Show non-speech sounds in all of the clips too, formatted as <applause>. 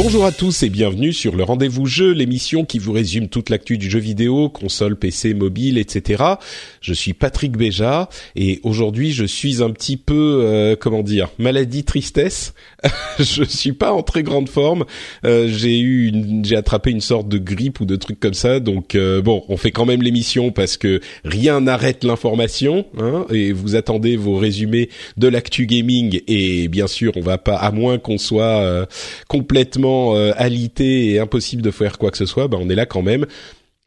Bonjour à tous et bienvenue sur le Rendez-vous Jeu, l'émission qui vous résume toute l'actu du jeu vidéo, console, PC, mobile, etc. Je suis Patrick Béja et aujourd'hui je suis un petit peu, euh, comment dire, maladie tristesse. <laughs> je suis pas en très grande forme. Euh, j'ai eu, une, j'ai attrapé une sorte de grippe ou de trucs comme ça. Donc euh, bon, on fait quand même l'émission parce que rien n'arrête l'information. Hein, et vous attendez vos résumés de l'actu gaming et bien sûr on va pas, à moins qu'on soit euh, euh, alité et impossible de faire quoi que ce soit, ben on est là quand même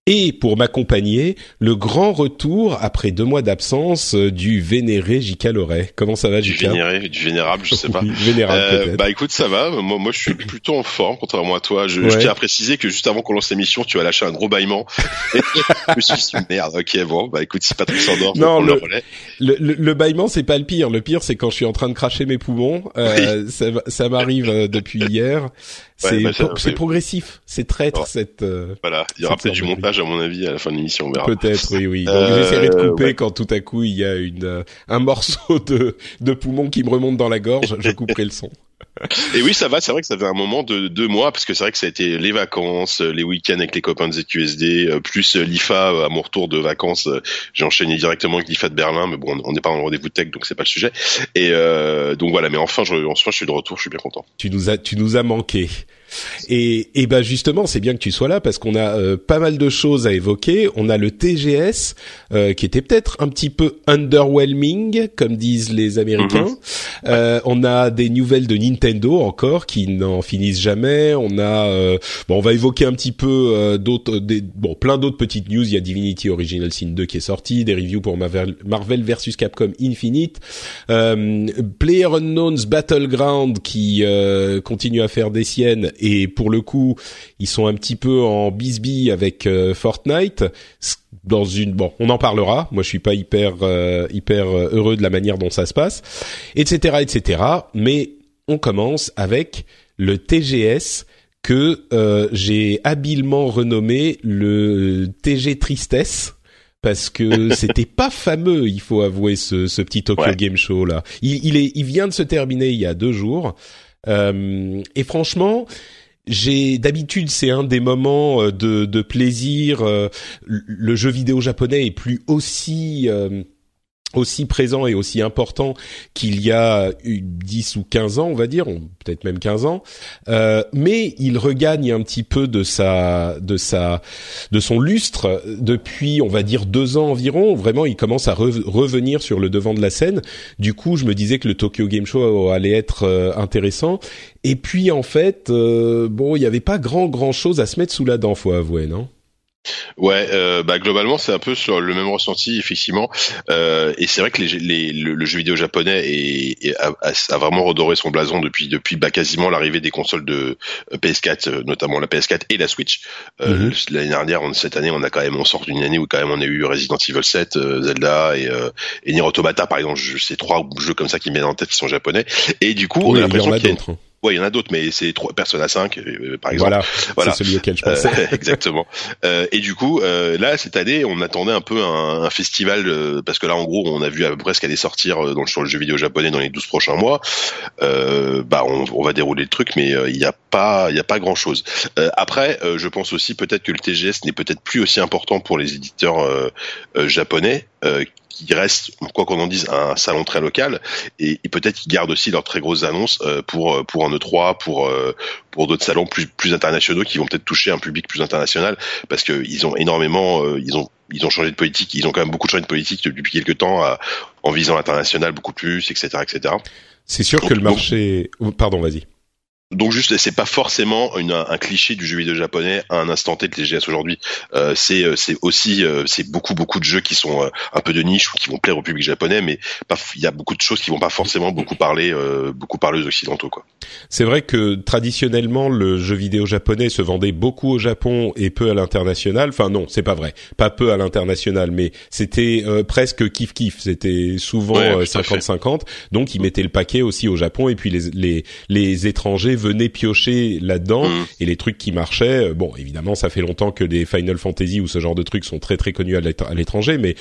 et pour m'accompagner, le grand retour après deux mois d'absence euh, du vénéré J.K. Loret. Comment ça va, Du J.K. vénéré, du vénérable, je sais pas. <laughs> vénérable Euh, bah écoute, ça va. Moi, moi, je suis plutôt en forme, contrairement à toi. Je, je Ouais. tiens à préciser que juste avant qu'on lance l'émission, tu as lâché un gros bâillement. <laughs> Je me suis dit, merde, ok, bon, bah écoute, si Patrick s'endort, Non, prendre le- le relais. Le, le, le bâillement, c'est pas le pire. Le pire, c'est quand je suis en train de cracher mes poumons. Euh, <laughs> ça ça m'arrive euh, depuis hier. C'est bah, pro- c'est oui. progressif. C'est traître Oh. cette. euh, Voilà, il y aura peut-être du de montage à mon avis à la fin de l'émission, on verra. Peut-être, oui, oui. Donc Euh, j'essaierai de couper ouais. quand tout à coup il y a une euh, un morceau de de poumon qui me remonte dans la gorge. Je couperai le son. <laughs> Et oui, ça va. C'est vrai que ça fait un moment de deux mois parce que c'est vrai que ça a été les vacances, euh, les week-ends avec les copains de ZQSD, euh, plus euh, l'IFA à mon retour de vacances. J'ai enchaîné directement avec l'IFA de Berlin, mais bon, on n'est pas dans le rendez-vous tech, donc c'est pas le sujet. Et euh, donc voilà. Mais enfin, je, enfin, je suis de retour. Je suis bien content. Tu nous as tu nous as manqué. Et et ben justement, c'est bien que tu sois là parce qu'on a euh, pas mal de choses à évoquer. On a le TGS euh, qui était peut-être un petit peu underwhelming, comme disent les Américains. Euh, on a des nouvelles de Nintendo encore qui n'en finissent jamais. On a euh, bon, on va évoquer un petit peu euh, d'autres, des, bon, plein d'autres petites news. Il y a Divinity Original Sin 2 qui est sorti, des reviews pour Marvel, versus Capcom Infinite, euh, Player Unknown's Battleground qui euh, continue à faire des siennes et pour le coup, ils sont un petit peu en bisbille avec euh, Fortnite dans une bon on en parlera moi je suis pas hyper euh, hyper euh, heureux de la manière dont ça se passe etc etc mais on commence avec le TGS que euh, j'ai habilement renommé le TG tristesse parce que <laughs> c'était pas fameux, il faut avouer ce, ce petit Tokyo Ouais. Game Show là. Il, il est, il vient de se terminer il y a deux jours, Euh, et franchement, j'ai d'habitude c'est un des moments euh, de, de plaisir. euh, le- Le jeu vidéo japonais est plus aussi euh, aussi présent et aussi important qu'il y a eu 10 ou 15 ans, on va dire, peut-être même 15 ans, euh, mais il regagne un petit peu de sa, de sa, de son lustre depuis, on va dire, deux ans environ. Vraiment, il commence à re- revenir sur le devant de la scène. Du coup, je me disais que le Tokyo Game Show allait être euh, intéressant. Et puis, en fait, euh, bon, il n'y avait pas grand, grand chose à se mettre sous la dent, faut avouer, non? Ouais, euh, bah globalement c'est un peu sur le même ressenti effectivement, euh, et c'est vrai que les, les- le, le jeu vidéo japonais est, est- a, vraiment redoré son blason depuis depuis bah, quasiment l'arrivée des consoles de euh, PS4, euh, notamment la PS4 et la Switch. Euh, Mhm. L'année dernière, on- cette année, on a quand même on sort d'une année où quand même on a eu Resident Evil 7, euh, Zelda et, euh, et Nier Automata par exemple. C'est trois jeux comme ça qui me viennent en tête qui sont japonais, et du coup on a l'impression qu'il y a. Ouais, il y en a d'autres, mais c'est trois Persona 5 euh, par exemple. Voilà, <laughs> Voilà. c'est celui auquel je Euh, pensais. <laughs> exactement. Euh, et du coup, euh, là cette année, on attendait un peu un, un festival euh, parce que là, en gros, on a vu à peu près ce qu'allait sortir euh, dans le, sur le jeu vidéo japonais dans les 12 prochains mois. Euh, bah, on, on va dérouler le truc, mais euh, il n'y a pas, il a pas grand chose. après, euh, je pense aussi peut-être que le TGS n'est peut-être plus aussi important pour les éditeurs euh, euh, japonais. Euh, qui reste, quoi qu'on en dise, un salon très local, et, peut-être qu'ils gardent aussi leurs très grosses annonces euh, pour pour un E3, pour pour d'autres salons plus plus internationaux qui vont peut-être toucher un public plus international, parce que ils ont énormément, ils ont ils ont changé de politique, ils ont quand même beaucoup changé de politique depuis quelques temps en visant l'international beaucoup plus, etc., etc. C'est sûr que le marché, pardon, vas-y. Donc juste, c'est pas forcément une, un cliché du jeu vidéo japonais à un instant T de TGS aujourd'hui. Euh, c'est euh, c'est aussi euh, c'est beaucoup beaucoup de jeux qui sont euh, un peu de niche ou qui vont plaire au public japonais, mais il y a beaucoup de choses qui vont pas forcément beaucoup parler beaucoup parler aux occidentaux quoi. C'est vrai que traditionnellement le jeu vidéo japonais se vendait beaucoup au Japon et peu à l'international. Enfin non, c'est pas vrai, pas peu à l'international, mais c'était presque kiff kiff. C'était souvent 50-50. Donc ils mettaient le paquet aussi au Japon et puis les les les étrangers venaient piocher là-dedans mm. et les trucs qui marchaient. Euh, bon, évidemment, ça fait longtemps que des Final Fantasy ou ce genre de trucs sont très très connus à l'étranger, mais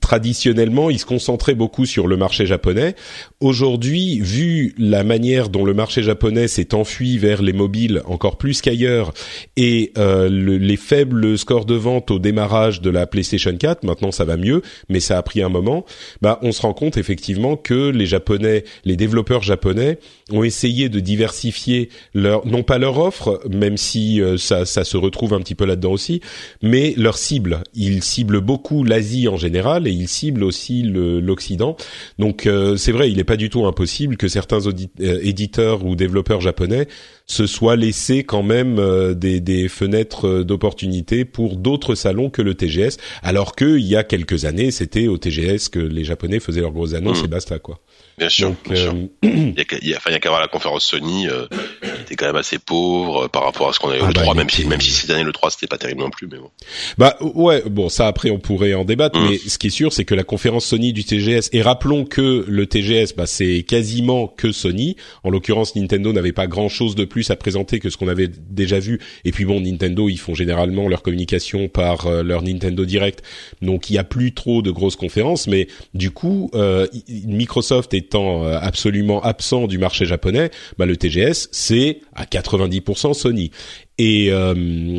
traditionnellement, il se concentrait beaucoup sur le marché japonais. Aujourd'hui, vu la manière dont le marché japonais s'est enfui vers les mobiles encore plus qu'ailleurs et euh, les faibles scores de vente au démarrage de la PlayStation 4, maintenant ça va mieux, mais ça a pris un moment. Bah, on se rend compte effectivement que les japonais, les développeurs japonais ont essayé de diversifier leur, non pas leur offre, même si euh, ça, ça se retrouve un petit peu là-dedans aussi, mais leur cible. Ils ciblent beaucoup l'Asie en général et il cible aussi l'Occident. Donc euh, c'est vrai, il n'est pas du tout impossible que certains euh, éditeurs ou développeurs japonais se soient laissés quand même euh, des, des, fenêtres d'opportunité pour d'autres salons que le TGS, alors qu'il y a quelques années, c'était au TGS que les Japonais faisaient leurs grosses annonces mmh. et basta quoi. Bien sûr. bien sûr. il y a, il y a qu'à voir la conférence Sony, euh, qui était quand même assez pauvre euh, par rapport à ce qu'on avait ah le 3, bah, même si, même si cette année le 3 c'était pas terrible non plus, mais bon. Bah ouais, bon ça après on pourrait en débattre, mm. mais ce qui est sûr c'est que la conférence Sony du TGS et rappelons que le TGS bah c'est quasiment que Sony. En l'occurrence Nintendo n'avait pas grand chose de plus à présenter que ce qu'on avait déjà vu. Et puis bon Nintendo ils font généralement leur communication par euh, leur Nintendo Direct, donc il y a plus trop de grosses conférences, mais du coup euh, Microsoft est étant euh, absolument absent du marché japonais, bah le TGS c'est à 90% Sony. Et euh,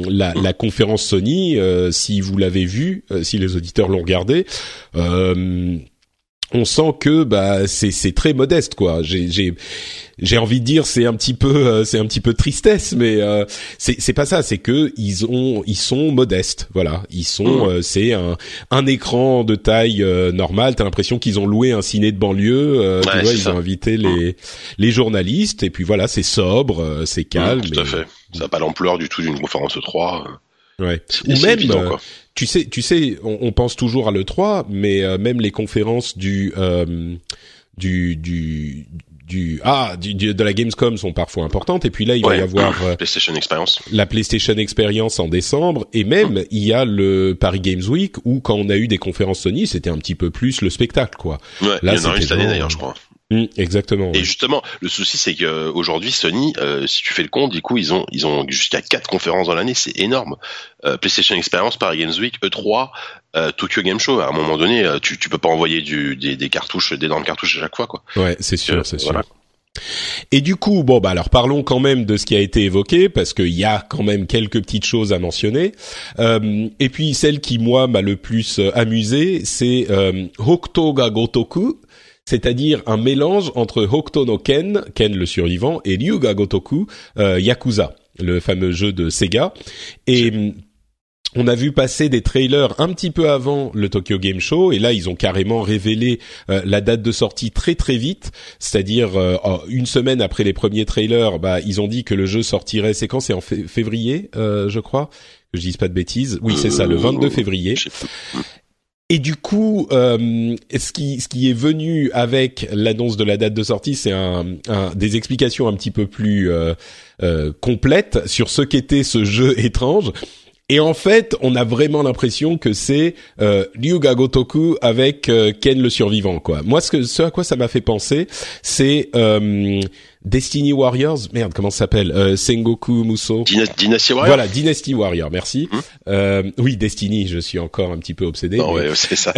la, la, conférence Sony, euh, si vous l'avez vu, si les auditeurs l'ont regardé, on sent que bah c'est c'est très modeste quoi. J'ai j'ai j'ai envie de dire c'est un petit peu euh, c'est un petit peu tristesse mais euh, c'est c'est pas ça, c'est que ils ont ils sont modestes, voilà, ils sont mmh. euh, c'est un un écran de taille normale, t'as l'impression qu'ils ont loué un ciné de banlieue, tu vois, ils ont invité les mmh. les journalistes et puis voilà, c'est sobre, c'est mmh, calme. tout à fait. Ça n'a pas l'ampleur du tout d'une conférence 3. Ouais. Ou même, tu sais, tu sais, on, pense toujours à le 3, mais euh, même les conférences du euh, du du du ah du, de la Gamescom sont parfois importantes. Et puis là il va y avoir euh, <clears throat> PlayStation Experience. la PlayStation Experience en décembre. Et même hum. il y a le Paris Games Week où quand on a eu des conférences Sony c'était un petit peu plus le spectacle quoi. Ouais, là il y en a une cette année d'ailleurs je crois Mmh, exactement. Et justement, le souci c'est que aujourd'hui Sony, euh, si tu fais le compte, du coup ils ont ils ont jusqu'à quatre conférences dans l'année, c'est énorme. Euh, PlayStation Experience, Paris Games Week, E3, euh, Tokyo Game Show. À un moment donné, euh, tu tu peux pas envoyer du des, des cartouches, d'énormes cartouches à chaque fois quoi. Ouais, c'est sûr, c'est sûr. Et du coup, bon bah alors parlons quand même de ce qui a été évoqué parce qu'il y a quand même quelques petites choses à mentionner. Euh, et puis celle qui moi m'a le plus amusé, c'est euh, Hokutoga Gotoku c'est-à-dire un mélange entre Hokuto no Ken, Ken le survivant, et Ryuga Gotoku, euh, Yakuza, le fameux jeu de Sega. Et on a vu passer des trailers un petit peu avant le Tokyo Game Show et là ils ont carrément révélé euh, la date de sortie très très vite, c'est-à-dire euh, oh, une semaine après les premiers trailers, bah ils ont dit que le jeu sortirait. C'est quand? C'est en février, je crois? Que je dise pas de bêtises. Oui, c'est ça, le 22 février. Et du coup, euh, ce qui ce qui est venu avec l'annonce de la date de sortie, c'est un, un, des explications un petit peu plus euh, euh, complètes sur ce qu'était ce jeu <laughs> étrange. Et en fait, on a vraiment l'impression que c'est euh, Ryuga Gotoku avec euh, Ken le survivant. Quoi. Moi, ce, que, ce à quoi ça m'a fait penser, c'est Destiny Warriors, merde, comment ça s'appelle euh, Sengoku Muso. Dynasty Warriors. Voilà, Dynasty Warrior, merci. Hum. Euh, oui, Destiny, je suis encore un petit peu obsédé. Non, mais... ouais, c'est ça.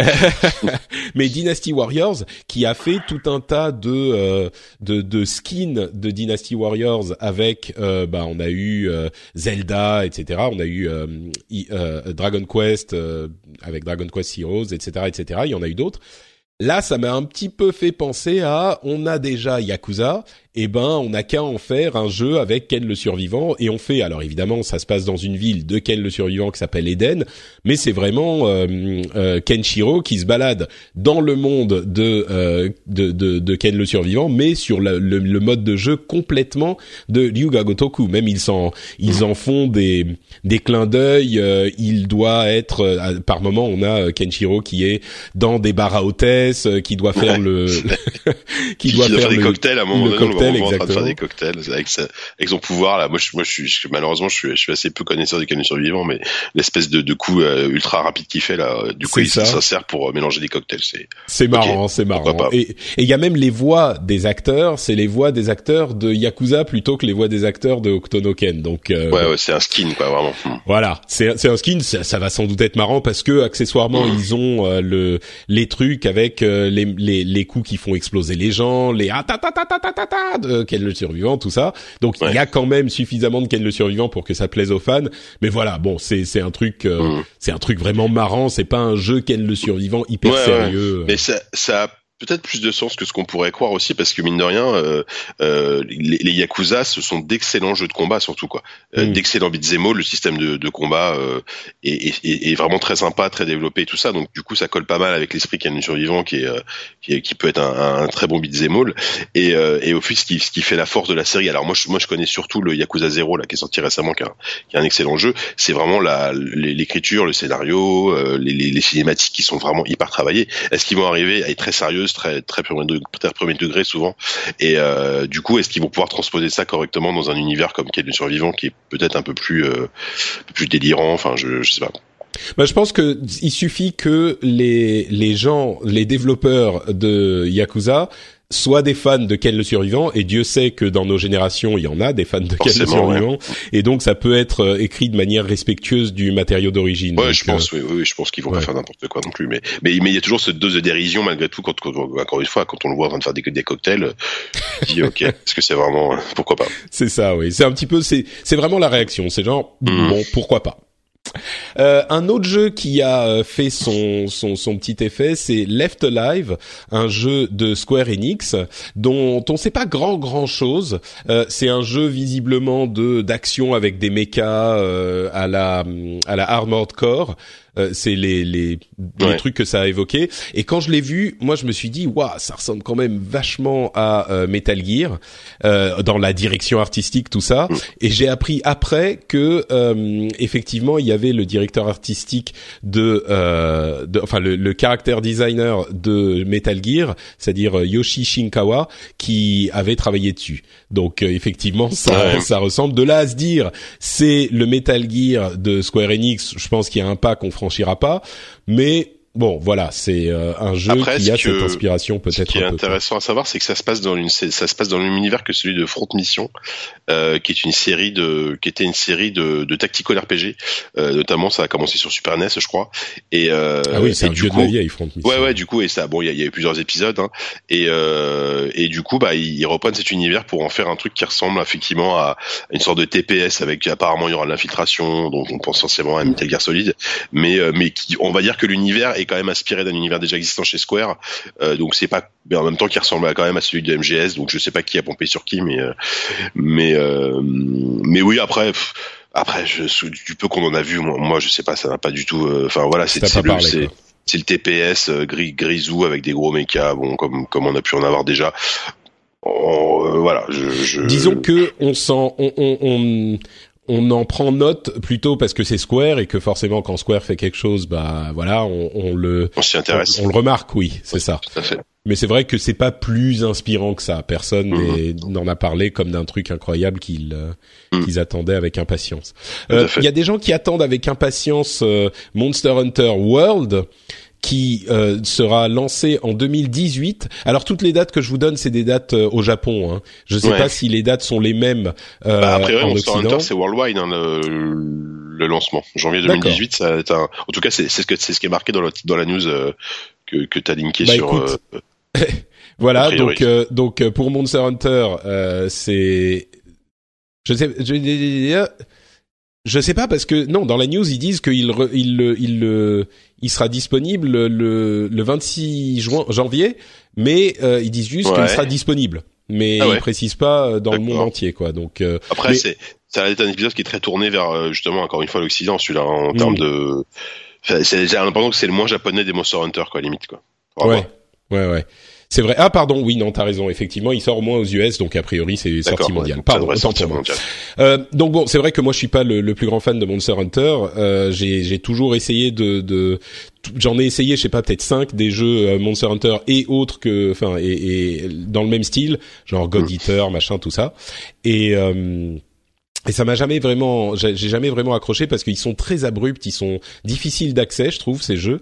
<laughs> mais Dynasty Warriors, qui a fait tout un tas de euh, de, de skins de Dynasty Warriors avec, euh, bah, on a eu euh, Zelda, etc. On a eu Dragon Quest avec Dragon Quest Heroes, etc., etc. Il y en a eu d'autres. Là, ça m'a un petit peu fait penser à, on a déjà Yakuza, eh ben on n'a qu'à en faire un jeu avec Ken le survivant et on fait. Alors évidemment ça se passe dans une ville de Ken le survivant qui s'appelle Eden mais c'est vraiment euh, euh, Kenshiro qui se balade dans le monde de, euh, de, de, de Ken le survivant mais sur le, le, mode de jeu complètement de Ryuga Gotoku. Même ils en ils en font des des clins d'œil euh, il doit être euh, par moment on a Kenshiro qui est dans des bars à hôtesse qui doit faire <laughs> le qui, <laughs> doit, faire, des cocktails à un moment donné en train de faire des cocktails avec, avec son pouvoir là. Moi, je, moi, je suis malheureusement, je suis, je suis assez peu connaisseur des canons survivants, mais l'espèce de, de coup euh, ultra rapide qu'il fait là, du coup, il, ça. sert pour euh, mélanger des cocktails. C'est c'est marrant, c'est marrant. Et il y a même les voix des acteurs, c'est les voix des acteurs de Yakuza plutôt que les voix des acteurs de Octonoken. Donc euh, ouais, ouais c'est un skin quoi, vraiment. Hmm. Voilà, c'est c'est un skin. Ça, ça, va sans doute être marrant parce que accessoirement hmm. ils ont le les trucs avec les, les les coups qui font exploser les gens, les ah ta ta ta ta ta ta, ta de Ken le survivant, tout ça. Donc il y a quand même suffisamment de Ken le survivant pour que ça plaise aux fans. Mais voilà, bon, c'est c'est un truc, euh, mm. c'est un truc vraiment marrant. C'est pas un jeu Ken le survivant hyper sérieux. Mais ça, ça peut-être plus de sens que ce qu'on pourrait croire aussi, parce que mine de rien, euh, euh, les, les, Yakuza, ce sont d'excellents jeux de combat surtout quoi, euh, mm. d'excellents beat'em. Le système de, de combat euh, est, est, est, vraiment très sympa, très développé et tout ça. Donc du coup, ça colle pas mal avec l'esprit qu'il y a survivant, qui est, qui, est, qui peut être un, un très bon beat'em all. Et, et au fil, ce qui, ce qui fait la force de la série. Alors moi, je, moi, je connais surtout le Yakuza 0 là, qui est sorti récemment, qui est un, qui est un excellent jeu. C'est vraiment la l'écriture, le scénario, les, les, les, cinématiques qui sont vraiment hyper travaillées. Est-ce qu'ils vont arriver à être très sérieuses, très très premier degré, souvent. Et euh, du coup, est-ce qu'ils vont pouvoir transposer ça correctement dans un univers comme Quai survivant qui est peut-être un peu plus euh, plus délirant? Enfin, je, je sais pas. Bah, je pense que il suffit que les les gens, les développeurs de Yakuza soit des fans de Ken le survivant et Dieu sait que dans nos générations il y en a des fans de Ken le survivant et donc ça peut être euh, écrit de manière respectueuse du matériau d'origine. Ouais, je pense, euh, oui, oui, je pense qu'ils vont pas faire n'importe quoi non plus, mais mais il y a toujours cette dose de dérision malgré tout quand, encore une fois quand on le voit en train de faire des, des cocktails, tu dis ok, <laughs> est-ce que c'est vraiment pourquoi pas? C'est ça, oui, c'est un petit peu c'est c'est vraiment la réaction, c'est genre mmh. bon pourquoi pas? Euh, un autre jeu qui a euh, fait son, son, petit effet, c'est Left Alive, un jeu de Square Enix dont on sait pas grand grand chose. Euh, c'est un jeu visiblement de d'action avec des mechas à la à la Armored Core. Euh, c'est les les, les trucs que ça a évoqué. Et quand je l'ai vu, moi je me suis dit waouh, ça ressemble quand même vachement à euh, Metal Gear euh, dans la direction artistique tout ça. Mm. Et j'ai appris après que effectivement il y avait le directeur artistique de, de enfin le, le caractère designer de Metal Gear, c'est-à-dire Yoshi Shinkawa, qui avait travaillé dessus. Donc effectivement ça ça ressemble. De là à se dire c'est le Metal Gear de Square Enix, je pense qu'il y a un pas qu'on franchira pas, mais Bon, voilà, c'est euh, un jeu qui a cette inspiration peut-être. Ce qui est intéressant à savoir, c'est que ça se passe dans une, ça se passe dans le même univers que celui de Front Mission, euh, qui est une série de, qui était une série de, de tactical RPG. Euh, notamment, ça a commencé sur Super NES, je crois. Et euh, ah oui, c'est du coup, vieille Front Mission. Ouais, ouais, du coup, et ça, bon, il y a, y a, eu plusieurs épisodes, hein, et euh, et du coup, bah, ils, reprennent cet univers pour en faire un truc qui ressemble effectivement à une sorte de TPS avec apparemment il y aura de l'infiltration, donc on pense essentiellement à Metal Gear Solid, mais mais qui, on va dire que l'univers est quand même inspiré d'un univers déjà existant chez Square, euh, donc c'est pas, mais en même temps qui ressemble quand même à celui de MGS, donc je sais pas qui a pompé sur qui, mais euh, mais euh, mais oui après. après, je, du peu qu'on en a vu, moi, je sais pas, ça n'a pas du tout. Enfin voilà, c'est le, c'est le TPS gris, grisou avec des gros mechas, bon comme comme on a pu en avoir déjà. voilà, je, je... disons que on sent, on, on, on, on en prend note plutôt parce que c'est Square et que forcément quand Square fait quelque chose, bah voilà, on, on le on s'y intéresse, on, le remarque, oui, c'est ça. Tout à fait. Mais c'est vrai que c'est pas plus inspirant que ça. Personne mhm. n'en a parlé comme d'un truc incroyable qu'ils euh, mhm. qu'ils attendaient avec impatience. Euh, il y a des gens qui attendent avec impatience euh, Monster Hunter World qui sera lancé en 2018. Alors toutes les dates que je vous donne, c'est des dates au Japon. Hein. Je sais pas si les dates sont les mêmes bah, après, en Occident. c'est worldwide hein, le, lancement. Janvier 2018, ça un... en tout cas c'est ce que c'est ce qui est marqué dans la, dans la news que que t'as linké bah, sur. <laughs> voilà, donc donc pour Monster Hunter, c'est je sais, je, je sais pas parce que non, dans la news ils disent qu'il il, il, il, il sera disponible le, le 26 juin, janvier, mais euh, ils disent juste qu'il sera disponible, mais ah ils précisent pas euh, dans le monde entier quoi. Donc euh, après c'est ça va être un épisode qui est très tourné vers justement encore une fois l'Occident, celui-là en termes mm. de, c'est j'ai l'impression que c'est le moins japonais des Monster Hunter quoi limite quoi. Ouais, ouais, ouais. C'est vrai. Ah pardon, oui, non, t'as raison. Effectivement, il sort au moins aux US, donc a priori c'est sortie mondiale. pardon, sortie mondiale. Euh, donc bon, c'est vrai que moi je suis pas le, plus grand fan de Monster Hunter. Euh, j'ai toujours essayé de, de j'en ai essayé, je sais pas, peut-être cinq des jeux euh, Monster Hunter et autres que, enfin, et, et, dans le même style, genre God mm. Eater, machin, tout ça. Et euh, et ça m'a jamais vraiment, j'ai jamais vraiment accroché parce qu'ils sont très abrupts, ils sont difficiles d'accès, je trouve ces jeux.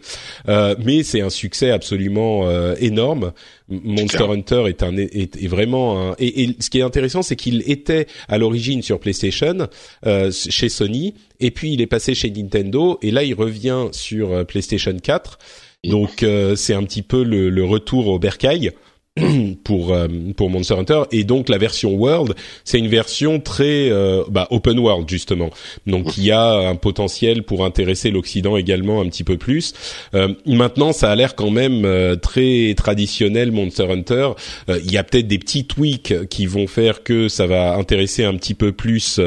Euh, mais c'est un succès absolument euh, énorme. Monster Hunter est un est, vraiment un et, et, ce qui est intéressant, c'est qu'il était à l'origine sur PlayStation euh, chez Sony et puis il est passé chez Nintendo et là il revient sur euh, PlayStation 4. Donc euh, c'est un petit peu le, le retour au bercail. <clears throat> pour euh, pour Monster Hunter. Et donc la version World c'est une version très euh, bah, open world justement. Donc il y a un potentiel pour intéresser l'Occident également un petit peu plus. Euh, maintenant ça a l'air quand même très traditionnel Monster Hunter. Il y a peut-être des petits tweaks qui vont faire que ça va intéresser un petit peu plus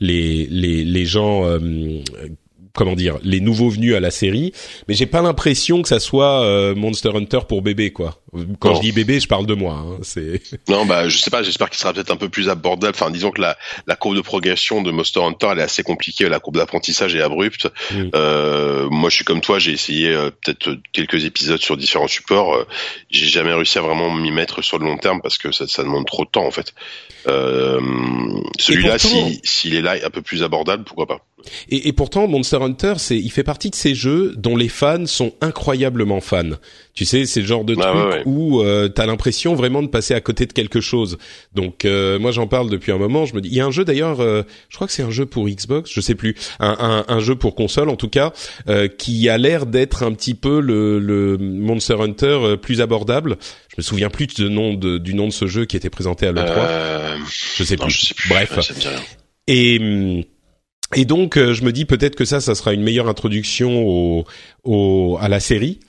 les les les gens comment dire les nouveaux venus à la série mais j'ai pas l'impression que ça soit euh, Monster Hunter pour bébé quoi. Quand je dis bébé je parle de moi hein, c'est <laughs> non bah je sais pas j'espère qu'il sera peut-être un peu plus abordable. Enfin disons que la la courbe de progression de Monster Hunter elle est assez compliquée la courbe d'apprentissage est abrupte. Mm. euh, moi je suis comme toi j'ai essayé euh, peut-être quelques épisodes sur différents supports. Euh, j'ai jamais réussi à vraiment m'y mettre sur le long terme parce que ça, ça demande trop de temps en fait. Celui-là s'il est là un peu plus abordable pourquoi pas et, et pourtant Monster Hunter, c'est, il fait partie de ces jeux dont les fans sont incroyablement fans. Tu sais, c'est le genre de truc où euh, t'as l'impression vraiment de passer à côté de quelque chose. Donc euh, moi j'en parle depuis un moment. Je me dis, il y a un jeu d'ailleurs, euh, je crois que c'est un jeu pour Xbox, je sais plus, un, un, un jeu pour console en tout cas, euh, qui a l'air d'être un petit peu le, le Monster Hunter plus abordable. Je me souviens plus du nom de, du nom de ce jeu qui était présenté à l'E3. Je sais plus. je sais plus. Bref. Et hum, et donc, euh, je me dis peut-être que ça, ça sera une meilleure introduction au, au à la série.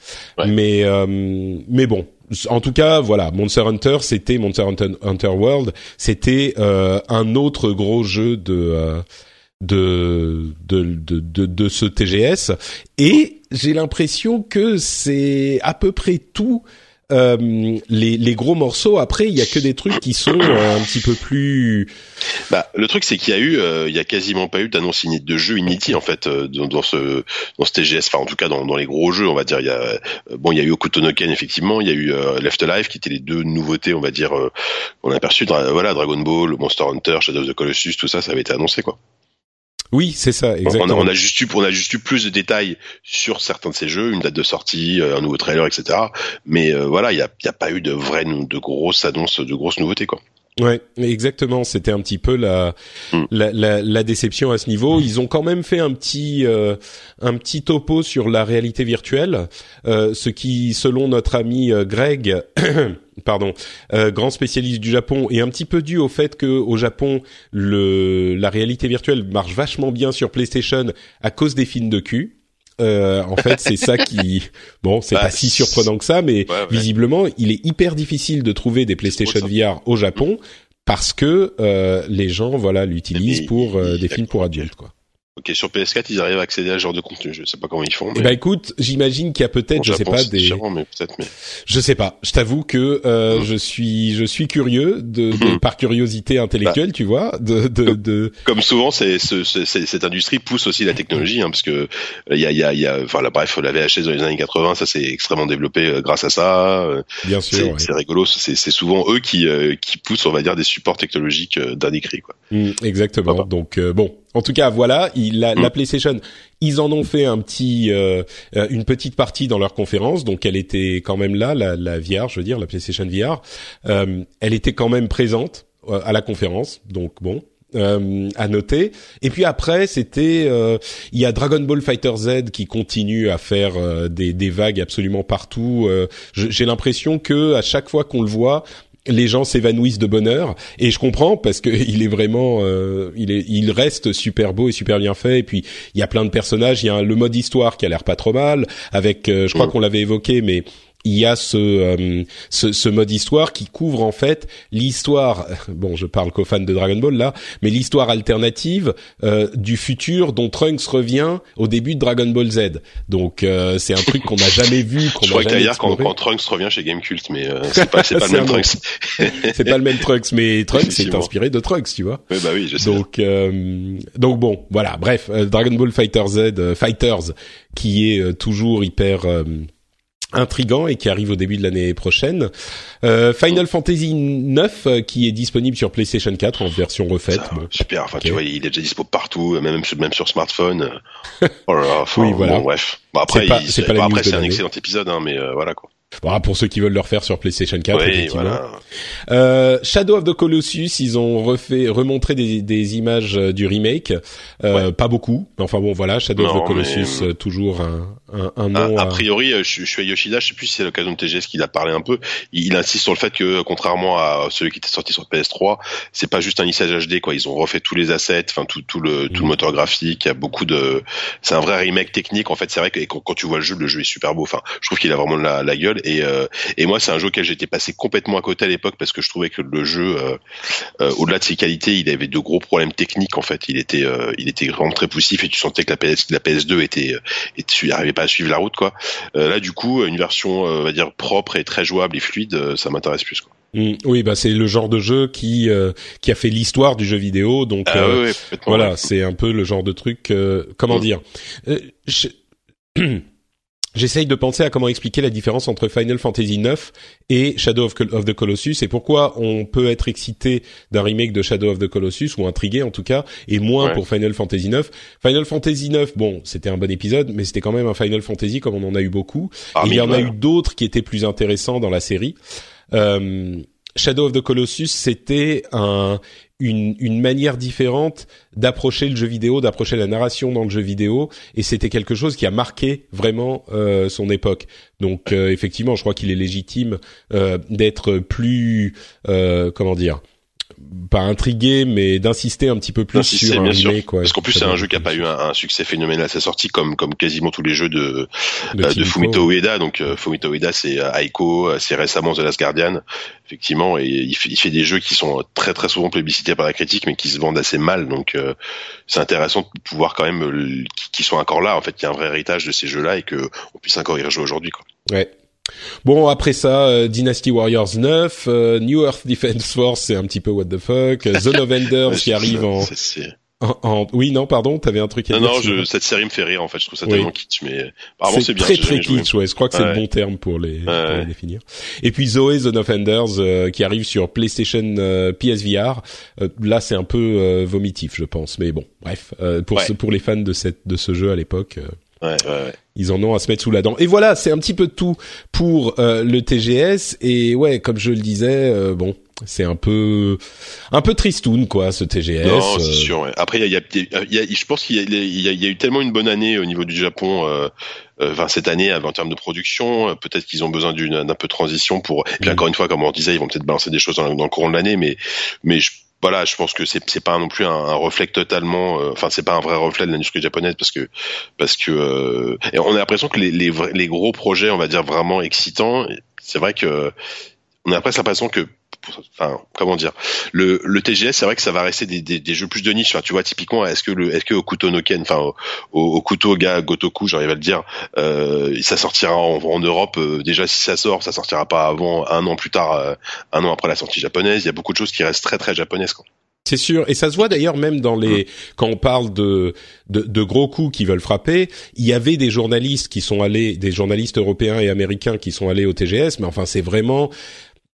Mais euh, mais bon, en tout cas, voilà, Monster Hunter, c'était Monster Hunter, World, c'était euh, un autre gros jeu de, de, de, de, de, de ce TGS. Et j'ai l'impression que c'est à peu près tout euh, les, gros morceaux. Après, il y a que des trucs qui sont euh, un petit peu plus. Bah, le truc, c'est qu'il y a eu, euh, il y a quasiment pas eu d'annonce de jeu Unity en fait dans, dans, ce dans ce TGS. Enfin, en tout cas, dans, dans les gros jeux, on va dire. Il bon, il y a eu Okutonoken effectivement. Il y a eu Left Alive qui étaient les deux nouveautés, on va dire. on a aperçu, voilà, Dragon Ball, Monster Hunter, Shadow of the Colossus, tout ça, ça avait été annoncé quoi. Oui, c'est ça, exactement. On a, juste eu, on a juste eu plus de détails sur certains de ces jeux, une date de sortie, euh, un nouveau trailer, etc. Mais euh, voilà, il n'y a, y a pas eu de vraies, de grosses annonces, de grosses nouveautés, quoi. Ouais, exactement. C'était un petit peu la, mm. la, la, la, déception à ce niveau. Ils ont quand même fait un petit euh, un petit topo sur la réalité virtuelle, euh, ce qui, selon notre ami euh, Greg, <coughs> pardon, grand spécialiste du Japon, est un petit peu dû au fait que au Japon, le la réalité virtuelle marche vachement bien sur PlayStation à cause des films de cul. Euh, en fait, c'est ça <laughs> qui, bon, c'est pas bah, si surprenant que ça, mais visiblement, il est hyper difficile de trouver des PlayStation VR au Japon parce que euh, les gens, voilà, l'utilisent pour euh, des films pour adultes, quoi. Ok, sur PS4, ils arrivent à accéder à ce genre de contenu. Je sais pas comment ils font. Eh mais... Bah écoute, j'imagine qu'il y a peut-être, je sais pas, des. Mais peut-être, mais... Je sais pas. Je t'avoue que euh, mmh. je suis, je suis curieux de, de mmh. par curiosité intellectuelle, bah, tu vois, de, de, de... Comme souvent, c'est, c'est, cette industrie pousse aussi la technologie, hein, parce que il y a, il y a, il y a, enfin, la, bref, la VHS dans les années 80, ça s'est extrêmement développé euh, grâce à ça. Euh, Bien sûr. C'est, rigolo. C'est, c'est souvent eux qui, euh, qui poussent, on va dire, des supports technologiques d'un écrit, quoi. Mm, exactement. Donc bon, en tout cas, voilà, il, la, la, mm. PlayStation, ils en ont fait un petit, une petite partie dans leur conférence, donc elle était quand même là, la, la VR, je veux dire, la PlayStation VR. elle était quand même présente à la conférence, donc bon, euh, à noter. Et puis après, c'était euh, il y a Dragon Ball Fighter Z qui continue à faire euh, des, des, vagues absolument partout. Euh, j'ai l'impression que à chaque fois qu'on le voit, les gens s'évanouissent de bonheur. Et je comprends parce que <laughs> il est vraiment il est il reste super beau et super bien fait. Et puis il y a plein de personnages. Il y a le mode histoire qui a l'air pas trop mal avec je crois mm. qu'on l'avait évoqué mais il y a ce, euh, ce, ce, mode histoire qui couvre en fait l'histoire. <laughs> Bon, je parle qu'aux fans de Dragon Ball là, mais l'histoire alternative euh, du futur dont Trunks revient au début de Dragon Ball Z. Donc euh, c'est un truc qu'on n'a jamais vu. <laughs> Qu'on je crois qu'ailleurs quand, quand, Trunks revient chez Gamecult, mais euh, c'est pas, <laughs> pas le même Trunks. c'est pas le même Trunks, mais Trunks est inspiré de Trunks, tu vois. Oui, bah oui, je sais. Donc donc bon, voilà. Bref, Dragon Ball Fighter Z, Fighters, qui est toujours hyper intrigant et qui arrive au début de l'année prochaine. Euh, Final Fantasy 9 euh, qui est disponible sur PlayStation 4 en version refaite. Super, enfin tu vois, il est déjà dispo partout, même même sur smartphone. oh là là, enfin, oui, voilà. Bon, bref. Bon, après, c'est pas, pas après c'est un excellent épisode, hein, mais euh, voilà quoi. Voilà, pour ceux qui veulent le refaire sur PlayStation 4, effectivement. Euh, Shadow of the Colossus, ils ont refait, remontré des, des images euh, du remake. Euh, Pas beaucoup, mais enfin bon, voilà, Shadow of the Colossus, toujours un, un, un nom. A, priori, je, je, suis à Yoshida, je sais plus si c'est l'occasion de TGS qu'il a parlé un peu. Il, il, insiste sur le fait que, contrairement à celui qui était sorti sur PS3, c'est pas juste un lissage HD, quoi. Ils ont refait tous les assets, enfin tout, tout le tout le mm. moteur graphique. Il y a beaucoup de, c'est un vrai remake technique. En fait, c'est vrai que quand, quand, tu vois le jeu, le jeu est super beau. Enfin, je trouve qu'il a vraiment la, la gueule. Et, euh, et moi, c'est un jeu auquel j'étais passé complètement à côté à l'époque parce que je trouvais que le jeu, euh, euh, au-delà de ses qualités, il avait de gros problèmes techniques. En fait, il était, il était vraiment très poussif et tu sentais que la PS, la PS2 était, et n'arrivais pas à suivre la route, quoi. là, du coup, une version, on va dire propre et très jouable et fluide, ça m'intéresse plus, quoi. Mmh. oui, bah c'est le genre de jeu qui qui a fait l'histoire du jeu vidéo, donc ah voilà, c'est un peu le genre de truc. comment mmh. dire je... <clears throat> J'essaye de penser à comment expliquer la différence entre Final Fantasy IX et Shadow of, the Colossus et pourquoi on peut être excité d'un remake de Shadow of the Colossus ou intrigué en tout cas et moins pour Final Fantasy IX. Final Fantasy IX, bon, c'était un bon épisode, mais c'était quand même un Final Fantasy comme on en a eu beaucoup. Ah, il y en a eu d'autres qui étaient plus intéressants dans la série. Euh, Shadow of the Colossus, c'était un, une, manière différente d'approcher le jeu vidéo, d'approcher la narration dans le jeu vidéo, et c'était quelque chose qui a marqué vraiment euh, son époque. Donc euh, effectivement, je crois qu'il est légitime euh, d'être plus, comment dire, pas intrigué, mais d'insister un petit peu plus sur un remake. Quoi, Parce qu'en plus, c'est un jeu qui a pas eu un, succès phénoménal à sa sortie, comme comme quasiment tous les jeux de de, euh, Fumito Ueda. Donc euh, Fumito Ueda, c'est euh, Aiko, c'est récemment The Last Guardian, effectivement, et il fait, il fait des jeux qui sont très très souvent plébiscités par la critique, mais qui se vendent assez mal. Donc c'est intéressant de pouvoir quand même qu'ils soient encore là. En fait, qu'il y a un vrai héritage de ces jeux-là et que on puisse encore y rejouer aujourd'hui. Quoi. Ouais, Bon, après ça, euh, Dynasty Warriors 9, euh, New Earth Defense Force, c'est un petit peu what the fuck, Zone of Enders qui arrive en, en, Oui, non, pardon, t'avais un truc à non, dire. Non, je, cette série me fait rire, en fait, je trouve ça tellement kitsch, mais apparemment c'est bien. très très kitsch, ouais, je crois que c'est le bon terme pour les, pour les, définir. Et puis Zoé, Zone of Enders, euh, qui arrive sur PlayStation PSVR, là c'est un peu vomitif, je pense, mais bon, bref, pour, ce, pour les fans de, cette, de ce jeu à l'époque... Ouais, ouais, Ils en ont à se mettre sous la dent. Et voilà, c'est un petit peu tout pour euh, le TGS. Et ouais, comme je le disais, euh, bon, c'est un peu un peu tristoun quoi ce TGS. Non, c'est euh. sûr. Ouais. Après, il y a, y, y a, je pense qu'il y, y, y, a eu tellement une bonne année au niveau du Japon. Euh, Enfin, cette année en termes de production, peut-être qu'ils ont besoin d'une d'un peu de transition pour. Et puis mm. encore une fois, comme on disait, ils vont peut-être balancer des choses dans, dans le courant de l'année, mais mais je voilà, je pense que c'est c'est pas non plus un, un reflet totalement, euh, enfin c'est pas un vrai reflet de l'industrie japonaise parce que parce que euh, on a l'impression que les, les les gros projets, on va dire vraiment excitants, c'est vrai que on a presque l'impression que enfin comment dire le, le TGS c'est vrai que ça va rester des, des, des jeux plus de niche enfin, tu vois typiquement est-ce que le est-ce que au couteau Noken enfin au, au, couteau ga Gotoku j'arrive à le dire euh, ça sortira en, en Europe euh, déjà si ça sort ça sortira pas avant un an plus tard euh, un an après la sortie japonaise il y a beaucoup de choses qui restent très très japonaises quoi. C'est sûr, et ça se voit d'ailleurs même dans les mmh. quand on parle de, de, de gros coups qui veulent frapper. Il y avait des journalistes qui sont allés, des journalistes européens et américains qui sont allés au TGS, mais enfin c'est vraiment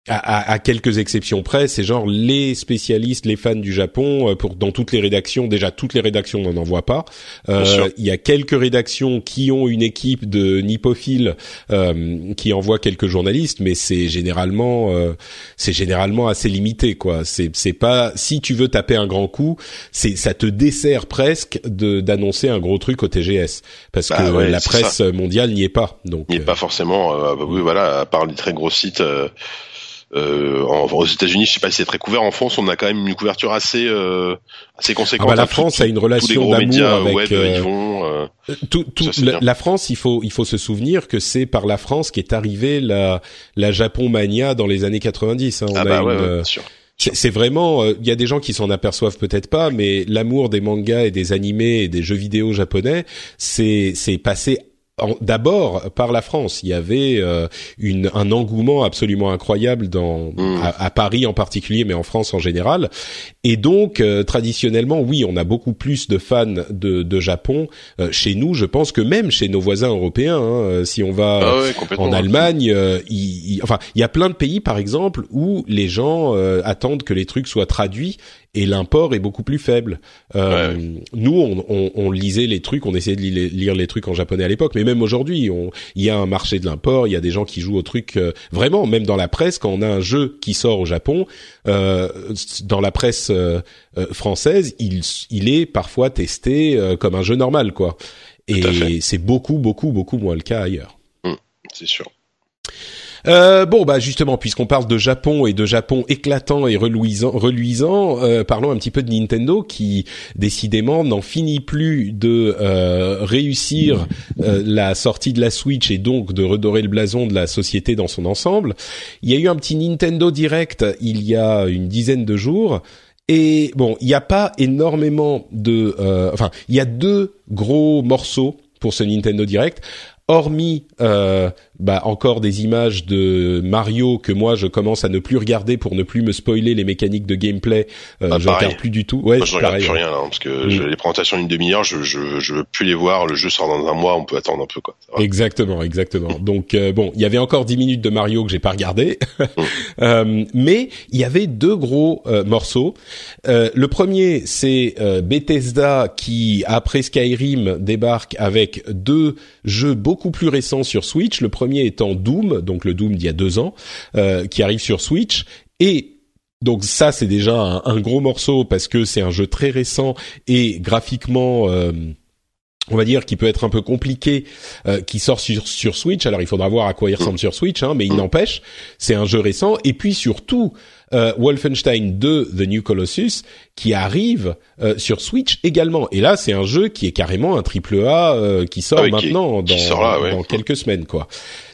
à, à, quelques exceptions près, c'est genre les spécialistes, les fans du Japon, euh, pour dans toutes les rédactions. Déjà, toutes les rédactions n'en envoient pas. Euh, il y a quelques rédactions qui ont une équipe de nippophiles euh, qui envoient quelques journalistes, mais c'est généralement euh, c'est généralement assez limité, quoi. C'est c'est pas si tu veux taper un grand coup, c'est ça te dessert presque de d'annoncer un gros truc au TGS parce bah que la presse mondiale n'y est pas. Donc n'y est pas forcément. Bah oui, voilà, à part les très gros sites. Euh, aux États-Unis, je sais pas si c'est très couvert. En France, on a quand même une couverture assez euh, assez conséquente. Ah bah, la France a une relation d'amour avec. Euh, vont, euh, tout, tout, la, France, il faut il faut se souvenir que c'est par la France qu'est arrivée la la Japon mania dans les années 90. Hein. On ah bah ouais, c'est vraiment, il y a des gens qui s'en aperçoivent peut-être pas, mais l'amour des mangas et des animés et des jeux vidéo japonais, c'est c'est passé d'abord par la France. Il y avait euh, une, un engouement absolument incroyable dans mmh. à, Paris en particulier, mais en France en général. Et donc euh, traditionnellement, oui, on a beaucoup plus de fans de, de Japon euh, chez nous. Je pense que même chez nos voisins européens, hein, si on va ah en Allemagne, il, enfin, il y a plein de pays, par exemple, où les gens attendent que les trucs soient traduits et l'import est beaucoup plus faible. Euh, Nous, on, on, on, lisait les trucs, on essayait de lire les trucs en japonais à l'époque, mais même aujourd'hui, il y a un marché de l'import, il y a des gens qui jouent au truc euh, vraiment, même dans la presse, quand on a un jeu qui sort au Japon, euh, dans la presse euh, euh, française, il, il est parfois testé comme un jeu normal, quoi. Et c'est beaucoup, beaucoup, beaucoup moins le cas ailleurs. Mmh, c'est sûr. Euh, bon, bah justement, puisqu'on parle de Japon et de Japon éclatant et reluisant, reluisant euh, parlons un petit peu de Nintendo qui décidément n'en finit plus de euh, réussir euh, la sortie de la Switch et donc de redorer le blason de la société dans son ensemble. Il y a eu un petit Nintendo Direct il y a une dizaine de jours. Et bon, il n'y a pas énormément de... enfin, il y a deux gros morceaux pour ce Nintendo Direct hormis euh, bah, encore des images de Mario que moi je commence à ne plus regarder pour ne plus me spoiler les mécaniques de gameplay. Euh, ah, je regarde plus du tout. Ouais, je regarde plus rien là, parce que mm. les présentations d'une demi-heure, je, je je veux plus les voir. Le jeu sort dans un mois, on peut attendre un peu quoi. Exactement, exactement. <laughs> Donc euh, bon, il y avait encore dix minutes de Mario que j'ai pas regardé, mm. <laughs> euh, mais il y avait deux gros euh, morceaux. le premier, c'est Bethesda qui après Skyrim débarque avec deux jeux beaucoup plus récent sur Switch. Le premier étant Doom, donc le Doom d'il y a deux ans, euh, qui arrive sur Switch. Et donc ça, c'est déjà un, gros morceau parce que c'est un jeu très récent et graphiquement... Euh, on va dire qui peut être un peu compliqué, euh, qui sort sur, sur Switch. Alors il faudra voir à quoi il ressemble sur Switch, hein, mais il n'empêche, c'est un jeu récent. Et puis surtout, euh, Wolfenstein 2 The New Colossus qui arrive euh, sur Switch également. Et là, c'est un jeu qui est carrément un triple A euh, qui sort ah maintenant dans, dans quelques semaines, quoi.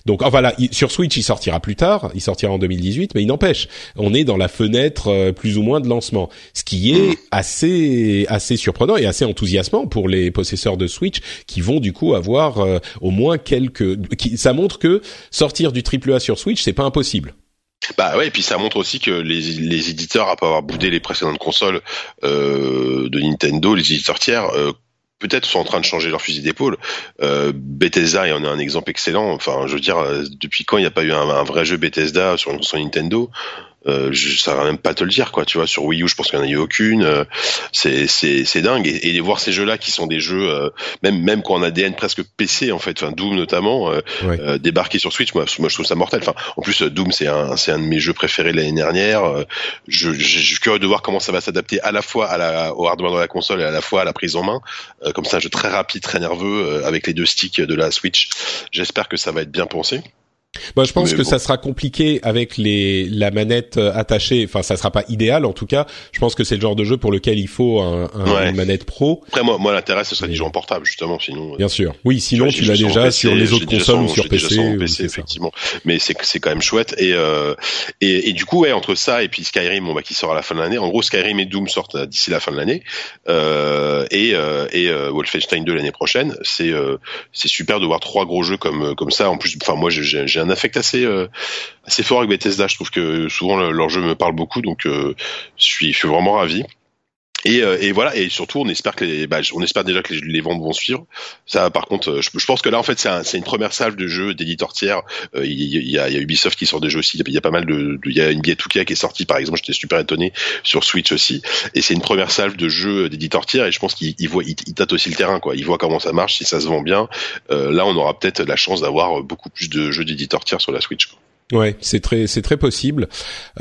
Donc, enfin là, sur Switch, il sortira plus tard, il sortira en 2018, mais il n'empêche, on est dans la fenêtre euh, plus ou moins de lancement, ce qui est mm. assez assez surprenant et assez enthousiasmant pour les possesseurs de Switch qui vont du coup avoir au moins quelques. Qui, ça montre que sortir du triple A sur Switch, c'est pas impossible. Bah ouais, et puis ça montre aussi que les, les éditeurs, après avoir boudé les précédentes consoles euh, de Nintendo, les éditeurs tiers, euh, peut-être sont en train de changer leur fusil d'épaule. Euh, Bethesda, et on a un exemple excellent. Enfin, je veux dire, depuis quand il n'y a pas eu un, un, vrai jeu Bethesda sur, sur Nintendo? Euh, je saurais même pas te le dire quoi tu vois sur Wii U je pense qu'il n'y en a eu aucune euh, c'est c'est c'est dingue. Et, et voir ces jeux là qui sont des jeux euh, même même qu'on a ADN presque PC en fait enfin Doom notamment euh, euh, débarquer sur Switch moi moi je trouve ça mortel. Enfin en plus Doom c'est un c'est un de mes jeux préférés l'année dernière. Je, je, suis curieux de voir comment ça va s'adapter à la fois à la au hardware de la console et à la fois à la prise en main. Comme ça un jeu très rapide très nerveux avec les deux sticks de la Switch. J'espère que ça va être bien pensé bah, je pense que ça sera compliqué avec les la manette euh, attachée. Enfin, ça sera pas idéal en tout cas. Je pense que c'est le genre de jeu pour lequel il faut un, un une manette pro. Après, moi, moi l'intérêt, ce serait des jeux en portable justement. Sinon, euh, bien sûr. Oui, sinon tu, l'as déjà sur les autres consoles ou sur PC. PC effectivement. Mais c'est c'est quand même chouette. Et, euh, et, et du coup, ouais, entre ça et puis Skyrim, bon, bah, qui sort à la fin de l'année. En gros, Skyrim et Doom sortent d'ici la fin de l'année. Euh, et euh, et euh, Wolfenstein 2 l'année prochaine. C'est c'est super de voir trois gros jeux comme comme ça. En plus, enfin moi, j'ai un affect assez euh, assez fort avec Bethesda. Je trouve que souvent leur jeu me parle beaucoup, donc euh, je suis vraiment ravi. Et, euh, et, voilà, et surtout, on espère que les, bah, on espère déjà que les, ventes vont suivre. Ça, par contre, je, je pense que là, en fait, c'est un, une première salve de jeux d'éditeurs tiers. Euh, il, y a, il, y a, Ubisoft qui sort des jeux aussi. Il y a pas mal de, il y a une billet qui est sortie, par exemple. J'étais super étonné sur Switch aussi. Et c'est une première salve de jeux d'éditeurs tiers. Et je pense qu'il voit, il, tâte aussi le terrain, quoi. Il voit comment ça marche, si ça se vend bien. Euh, là, on aura peut-être la chance d'avoir beaucoup plus de jeux d'éditeurs tiers sur la Switch. Quoi. Ouais, c'est très c'est très possible.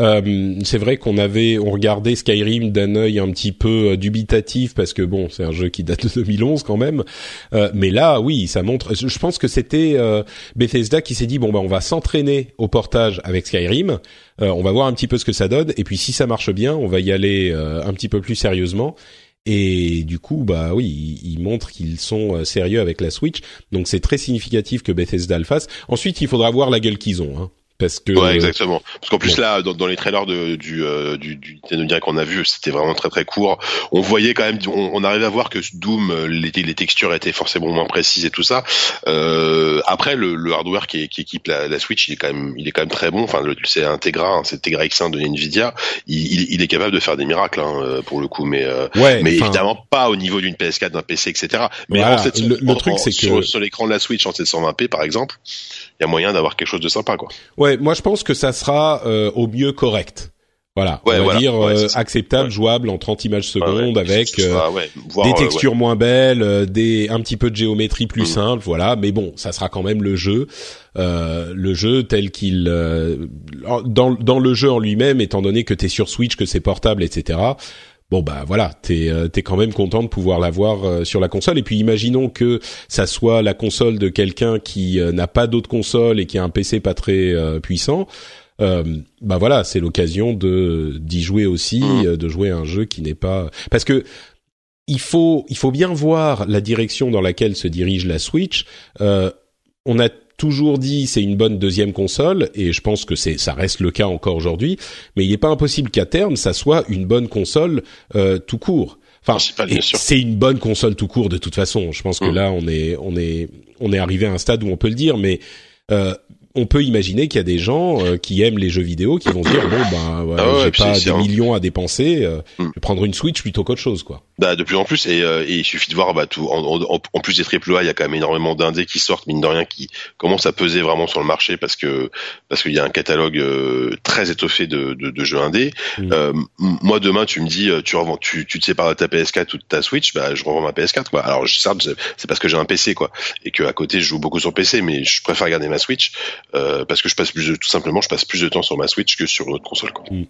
Euh, c'est vrai qu'on avait on regardait Skyrim d'un œil un petit peu euh, dubitatif parce que bon, c'est un jeu qui date de 2011 quand même. Euh, mais là, oui, ça montre. Je pense que c'était euh, Bethesda qui s'est dit bon bah on va s'entraîner au portage avec Skyrim. On va voir un petit peu ce que ça donne et puis si ça marche bien, on va y aller un petit peu plus sérieusement. Et du coup, bah oui, ils, montrent qu'ils sont sérieux avec la Switch. Donc c'est très significatif que Bethesda le fasse. Ensuite, il faudra voir la gueule qu'ils ont. Hein. Parce que ouais, exactement. Parce qu'en plus là, dans, les trailers de, du, euh, du, du Nintendo qu'on a vu, c'était vraiment très très court. On voyait quand même, on, on arrivait à voir que Doom, euh, les, les textures étaient forcément moins précises et tout ça. Euh, après, le, le, hardware qui, qui équipe la, la, Switch, il est quand même, il est quand même très bon. Enfin, c'est Integra, hein, c'est Tegra X1 de Nvidia. Il, il, est capable de faire des miracles hein, euh, pour le coup, mais euh, ouais, mais évidemment pas au niveau d'une PS4, d'un PC, etc. Mais en fait, le, truc, c'est que sur, l'écran de la Switch en 720p, par exemple il y a moyen d'avoir quelque chose de sympa, quoi. Ouais, moi je pense que ça sera euh, au mieux correct. Voilà, on va dire euh, acceptable, jouable en 30 images secondes avec euh, des textures moins belles, des un petit peu de géométrie plus mm. simple, voilà. Mais bon, ça sera quand même le jeu, le jeu tel qu'il dans dans le jeu en lui-même, étant donné que t'es sur Switch, que c'est portable, etc bon bah voilà, t'es euh, es quand même content de pouvoir l'avoir euh, sur la console. Et puis imaginons que ça soit la console de quelqu'un qui euh, n'a pas d'autre console et qui a un PC pas très puissant. bah voilà, c'est l'occasion de d'y jouer aussi, mmh. de jouer un jeu qui n'est pas parce que il faut il faut bien voir la direction dans laquelle se dirige la Switch. on a toujours dit c'est une bonne deuxième console et je pense que c'est ça reste le cas encore aujourd'hui mais il n'est pas impossible qu'à terme ça soit une bonne console euh, tout court. Enfin c'est une bonne console tout court de toute façon. Je pense que mmh. là on est on est on est arrivé à un stade où on peut le dire mais euh, on peut imaginer qu'il y a des gens euh, qui aiment les jeux vidéo qui vont se dire bon ben ah j'ai pas des millions à dépenser, euh, mm. je vais prendre une Switch plutôt qu'autre chose quoi. Bah de plus en plus et, euh, il suffit de voir bah tout en, en, plus des triple A il y a quand même énormément d'indés qui sortent mine de rien qui commencent à peser vraiment sur le marché parce que parce qu'il y a un catalogue très étoffé de, de, de jeux indés. Mm. moi demain tu me dis tu revends tu, tu te sépares de ta PS4 ou de ta Switch bah je revends ma PS4 quoi. Alors certes c'est parce que j'ai un PC quoi et que à côté je joue beaucoup sur PC mais je préfère garder ma Switch euh, parce que je passe plus de, tout simplement, je passe plus de temps sur ma Switch que sur notre console. Quoi. Mm.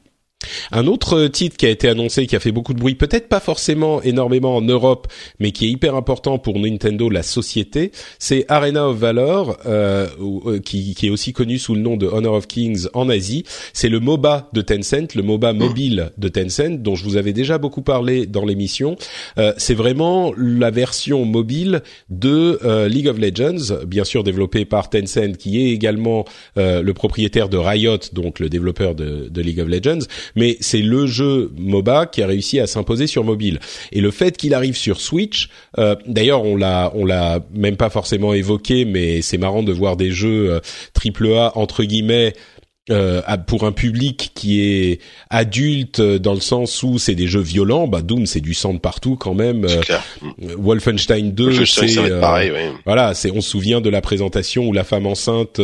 Un autre titre qui a été annoncé, qui a fait beaucoup de bruit, peut-être pas forcément énormément en Europe, mais qui est hyper important pour Nintendo, la société, c'est Arena of Valor, euh, euh, qui, qui, est aussi connu sous le nom de Honor of Kings en Asie. C'est le MOBA de Tencent, le MOBA mobile de Tencent, dont je vous avais déjà beaucoup parlé dans l'émission. Euh, c'est vraiment la version mobile de euh, League of Legends, bien sûr développé par Tencent, qui est également euh, le propriétaire de Riot, donc le développeur de, de League of Legends mais c'est le jeu MOBA qui a réussi à s'imposer sur mobile. Et le fait qu'il arrive sur Switch, euh, d'ailleurs on l'a on l'a même pas forcément évoqué, mais c'est marrant de voir des jeux euh, triple A entre guillemets euh, pour un public qui est adulte euh, dans le sens où c'est des jeux violents, bah Doom c'est du sang de partout quand même. Euh, Wolfenstein 2, c'est voilà, c'est on se souvient de la présentation où la femme enceinte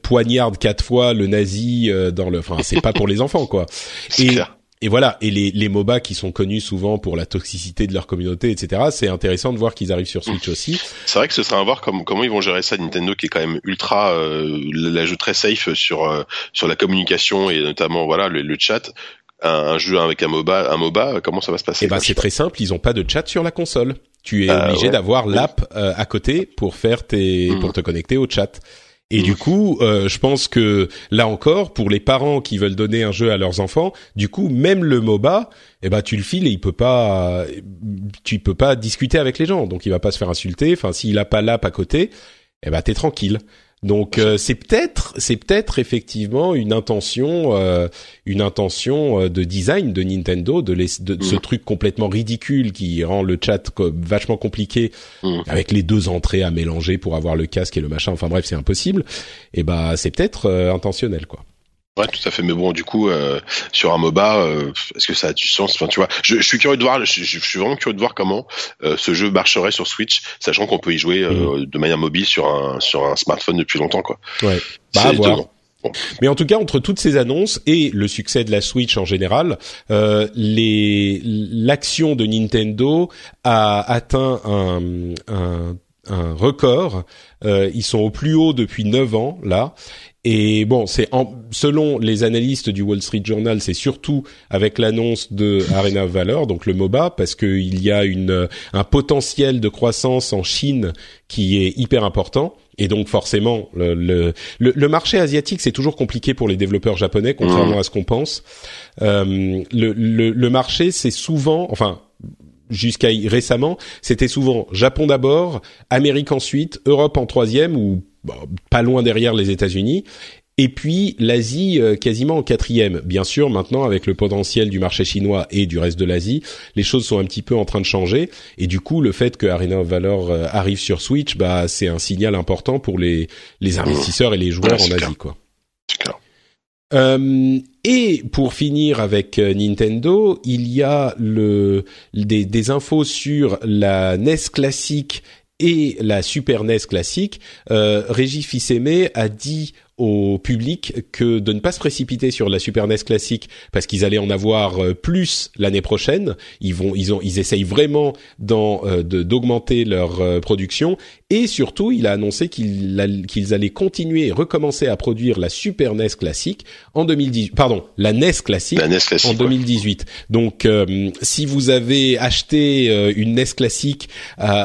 poignarde quatre fois le nazi dans le, enfin c'est pas pour les enfants quoi. Et et voilà, et les, les MOBA qui sont connus souvent pour la toxicité de leur communauté, etc. C'est intéressant de voir qu'ils arrivent sur Switch aussi. C'est vrai que ce serait à voir comme, comment ils vont gérer ça. Nintendo qui est quand même ultra, euh, l'ajout très safe sur euh, sur la communication et notamment voilà le, le chat. Un, jeu avec un MOBA, un MOBA, comment ça va se passer? Eh ben c'est très simple, ils ont pas de chat sur la console. Tu es ah obligé d'avoir l'app euh, à côté pour faire tes, pour hmm. te connecter au chat. Et du coup, euh, je pense que là encore, pour les parents qui veulent donner un jeu à leurs enfants, du coup, même le MOBA, eh ben tu le files et il peut pas, tu peux pas discuter avec les gens, donc il va pas se faire insulter. Enfin, s'il a pas l'app à côté, eh ben t'es tranquille. Donc euh, c'est peut-être c'est peut-être effectivement une intention euh, une intention euh, de design de Nintendo de, de, ce mm. truc complètement ridicule qui rend le chat vachement compliqué mm. avec les deux entrées à mélanger pour avoir le casque et le machin enfin bref c'est impossible et bah c'est peut-être intentionnel quoi. Ouais, tout à fait. Mais bon, du coup, euh, sur un MOBA, euh, est-ce que ça a du sens? Enfin, tu vois, je, je, suis curieux de voir. Je, je, suis vraiment curieux de voir comment euh, ce jeu marcherait sur Switch, sachant qu'on peut y jouer mmh. de manière mobile sur un sur un smartphone depuis longtemps, quoi. Ouais. Bah, à voir. Mais en tout cas, entre toutes ces annonces et le succès de la Switch en général, euh, les l'action de Nintendo a atteint un, un, un record. Euh, ils sont au plus haut depuis 9 ans là. Et bon, c'est selon les analystes du Wall Street Journal, c'est surtout avec l'annonce de Arena of Valor, donc le MOBA, parce qu'il y a une un potentiel de croissance en Chine qui est hyper important. Et donc forcément, le, le, le, marché asiatique, c'est toujours compliqué pour les développeurs japonais, contrairement mmh. à ce qu'on pense. Euh, le, le, marché, c'est souvent, enfin jusqu'à récemment, c'était souvent Japon d'abord, Amérique ensuite, Europe en troisième ou pas loin derrière les États-Unis. Et puis l'Asie euh, quasiment en quatrième. Bien sûr, maintenant avec le potentiel du marché chinois et du reste de l'Asie, les choses sont un petit peu en train de changer. Et du coup, le fait que Arena of Valor euh, arrive sur Switch, bah c'est un signal important pour les les investisseurs et les joueurs en Asie, quoi. Euh, et pour finir avec euh, Nintendo, il y a le des, des infos sur la NES classique et la Super NES classique, euh, Régis Fils-Aimé a dit au public que de ne pas se précipiter sur la Super NES classique parce qu'ils allaient en avoir euh, plus l'année prochaine. Ils vont, ils ont, ils essayent vraiment euh, d'augmenter leur euh, production et surtout, il a annoncé qu'ils allaient continuer et recommencer à produire la Super NES classique en 2018. Pardon, la NES classique, la NES classique en 2018. Donc, si vous avez acheté une NES classique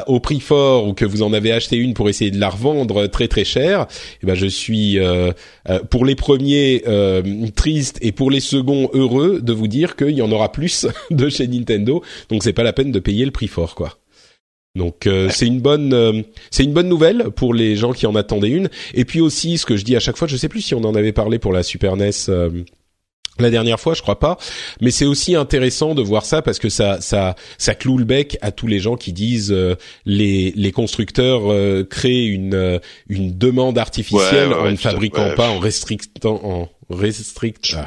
au prix fort ou que vous en avez acheté une pour essayer de la revendre très très cher, eh ben je suis euh, euh, pour les premiers euh, tristes et pour les seconds heureux de vous dire qu'il y en aura plus <laughs> de chez Nintendo. Donc c'est pas la peine de payer le prix fort, quoi. Donc c'est une bonne c'est une bonne nouvelle pour les gens qui en attendaient une. Et puis aussi ce que je dis à chaque fois, je sais plus si on en avait parlé pour la Super NES la dernière fois, je crois pas, mais c'est aussi intéressant de voir ça parce que ça ça ça cloue le bec à tous les gens qui disent euh, les les constructeurs euh, créent une euh, une demande artificielle en ne fabriquant pas en restrictant en restrict ah,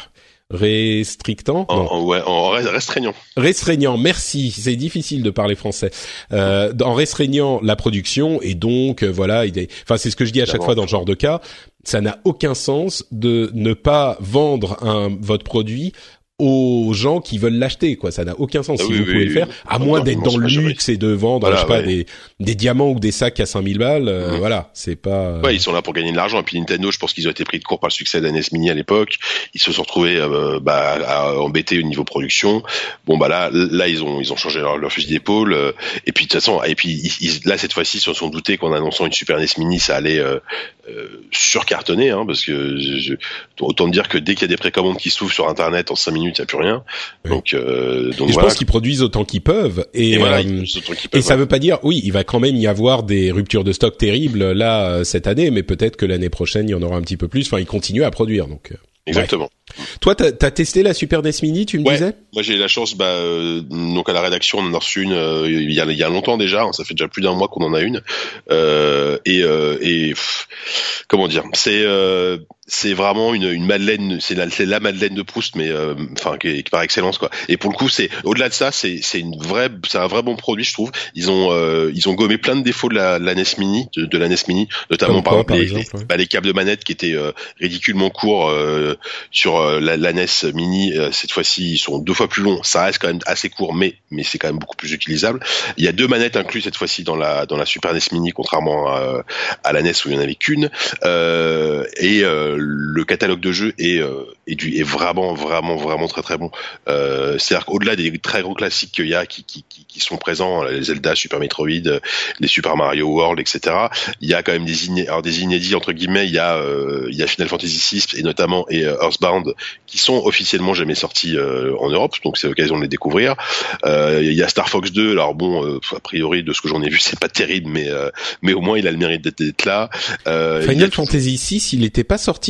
restrictant en, ouais, en restreignant. Restreignant merci. C'est difficile de parler français. Euh, en restreignant la production et donc voilà il enfin c'est ce que je dis à chaque fois dans ce genre de cas. Ça n'a aucun sens de ne pas vendre un, votre produit aux gens qui veulent l'acheter quoi. Ça n'a aucun sens. Ah si vous pouvez le faire à moins d'être dans le luxe et de vendre je sais pas des des diamants ou des sacs à 5000 balles euh, mmh. voilà c'est pas ouais ils sont là pour gagner de l'argent. Et puis Nintendo je pense qu'ils ont été pris de court par le succès de la NES Mini à l'époque. Ils se sont retrouvés euh, bah, à embêter au niveau production. Bon bah là là ils ont ils ont changé leur, leur fusil d'épaule euh, et puis de toute façon et puis là cette fois-ci ils se sont doutés qu'en annonçant une Super NES Mini ça allait surcartonner hein, parce que je, autant dire que dès qu'il y a des précommandes qui s'ouvrent sur internet en 5 minutes il n'y a plus rien. Donc, euh, donc je pense qu'ils produisent autant qu'ils peuvent. Et, euh, et, ça veut pas dire, oui, il va quand même y avoir des ruptures de stock terribles là euh, cette année, mais peut-être que l'année prochaine il y en aura un petit peu plus. Enfin, ils continuent à produire, donc. Exactement. Toi, t'as as testé la Super NES Mini, tu me disais? Moi, j'ai eu la chance, bah, euh, donc à la rédaction, on en a reçu une euh, il, y a, il y a longtemps déjà. Hein, ça fait déjà plus d'un mois qu'on en a une. Euh, et, et comment dire? C'est c'est vraiment une, une madeleine, c'est la, la madeleine de Proust, mais enfin qui, qui, par excellence quoi. Et pour le coup, c'est au-delà de ça, c'est c'est une vraie, c'est un vrai bon produit, je trouve. Ils ont ils ont gommé plein de défauts de la, la NES Mini, de, la NES Mini, notamment par, exemple, les, bah, les, câbles de manette qui étaient ridiculement courts sur euh, la, la, NES Mini, euh, cette fois-ci, ils sont deux fois plus longs. Ça reste quand même assez court, mais mais c'est quand même beaucoup plus utilisable. Il y a deux manettes incluses cette fois-ci dans la dans la Super NES Mini, contrairement à, à la NES où il y en avait qu'une. Euh, et le catalogue de jeux est est, du, est vraiment vraiment vraiment très très bon. C'est-à-dire qu'au-delà des très gros classiques qu'il y a qui, qui, qui, sont présents, les Zelda, Super Metroid, les Super Mario World, etc. Il y a quand même des inédits, alors des inédits entre guillemets. Il y a il y a Final Fantasy VI et notamment et Earthbound qui sont officiellement jamais sortis euh, en Europe, donc c'est l'occasion de les découvrir. Euh, il y a Star Fox 2, alors bon, euh, a priori de ce que j'en ai vu, c'est pas terrible, mais mais au moins il a le mérite d'être là. Final Fantasy 6, il n'était pas sorti.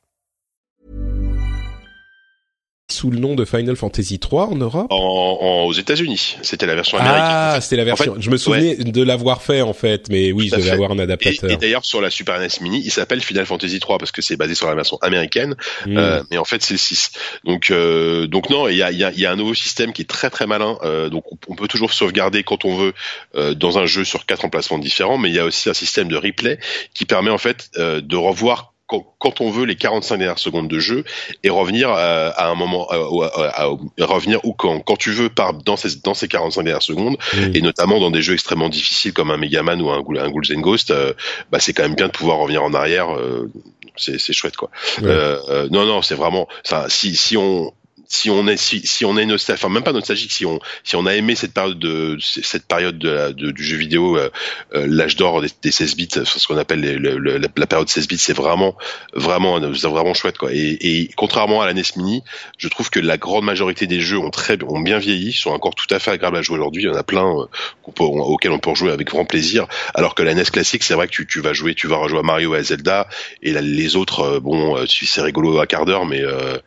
sous le nom de Final Fantasy 3 en Europe? En, en, aux États-Unis. C'était la version américaine. Ah, c'était la version. En fait, je me souvenais ouais. de l'avoir fait en fait, mais oui, je devais fait. avoir un adaptateur. et d'ailleurs sur la Super NES Mini, il s'appelle Final Fantasy 3 parce que c'est basé sur la version américaine, Hmm. euh, mais en fait c'est le 6. Donc euh, donc non, il y a, il y, a, y a un nouveau système qui est très très malin. Euh, donc on, on peut toujours sauvegarder quand on veut euh, dans un jeu sur quatre emplacements différents, mais il y a aussi un système de replay qui permet en fait euh, de revoir quand, quand on veut les 45 dernières secondes de jeu et revenir euh, à un moment euh, au- à- à- à- revenir ou quand quand tu veux par dans ces dans ces 45 dernières secondes et notamment dans des jeux extrêmement difficiles comme un Megaman ou un, un Ghouls and Ghost euh, bah c'est quand même bien de pouvoir revenir en arrière euh, c'est c'est chouette quoi Ouais. euh, euh, non non c'est vraiment ça si si on si on est si, si on est nostalgique, enfin même pas nostalgique, si on si on a aimé cette période de cette période de de- du jeu vidéo, euh, euh, l'âge d'or des, des 16 bits, ce qu'on appelle les- le- la, la période 16 bits, c'est vraiment vraiment vraiment chouette quoi. Et, et contrairement à la NES Mini, je trouve que la grande majorité des jeux ont très ont bien vieilli, sont encore tout à fait agréables à jouer aujourd'hui. Il y en a plein euh, qu'on peut, auxquels on peut rejouer avec grand plaisir. Alors que la NES classique, c'est vrai que tu, tu vas jouer, tu vas rejouer à Mario et à Zelda, et la- les autres, euh, bon, c'est rigolo à quart d'heure, mais euh,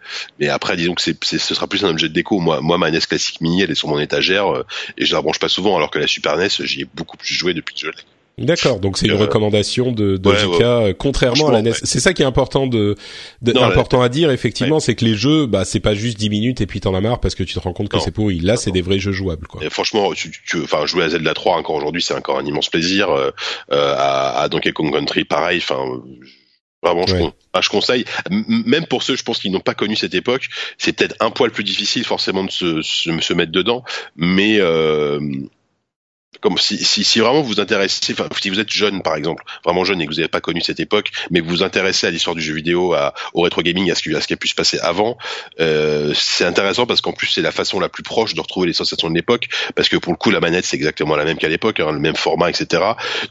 mais après, disons que c'est- ce sera plus un objet de déco. Moi, moi, ma NES classique mini, elle est sur mon étagère euh, et je la branche pas souvent, alors que la Super NES, j'y ai beaucoup plus joué depuis que je l'ai. D'accord, donc c'est une Euh, recommandation de, de ouais, JK, ouais. euh, contrairement à la NES. ouais. C'est ça qui est important de, de Non, important à dire effectivement, c'est que les jeux, bah c'est pas juste 10 minutes et puis t'en as marre parce que tu te rends compte que c'est pourri. Là, c'est des vrais jeux jouables quoi. Et franchement, tu, tu, enfin, jouer à Zelda 3 encore aujourd'hui, c'est encore un immense plaisir. Euh, euh, à, à Donkey Kong Country, pareil. Enfin, vraiment, je, Ouais. con- ah, je conseille. Même pour ceux, je pense, qui n'ont pas connu cette époque, c'est peut-être un poil plus difficile forcément de se, se, se mettre dedans, mais euh, comme si, si, si vraiment vous vous intéressez, enfin, si vous êtes jeune par exemple, vraiment jeune et que vous n'avez pas connu cette époque, mais que vous vous intéressez à l'histoire du jeu vidéo, à, au rétro gaming, à ce qui, à ce qui a pu se passer avant, euh, c'est intéressant parce qu'en plus c'est la façon la plus proche de retrouver les sensations de l'époque, parce que pour le coup la manette c'est exactement la même qu'à l'époque, hein, le même format, etc.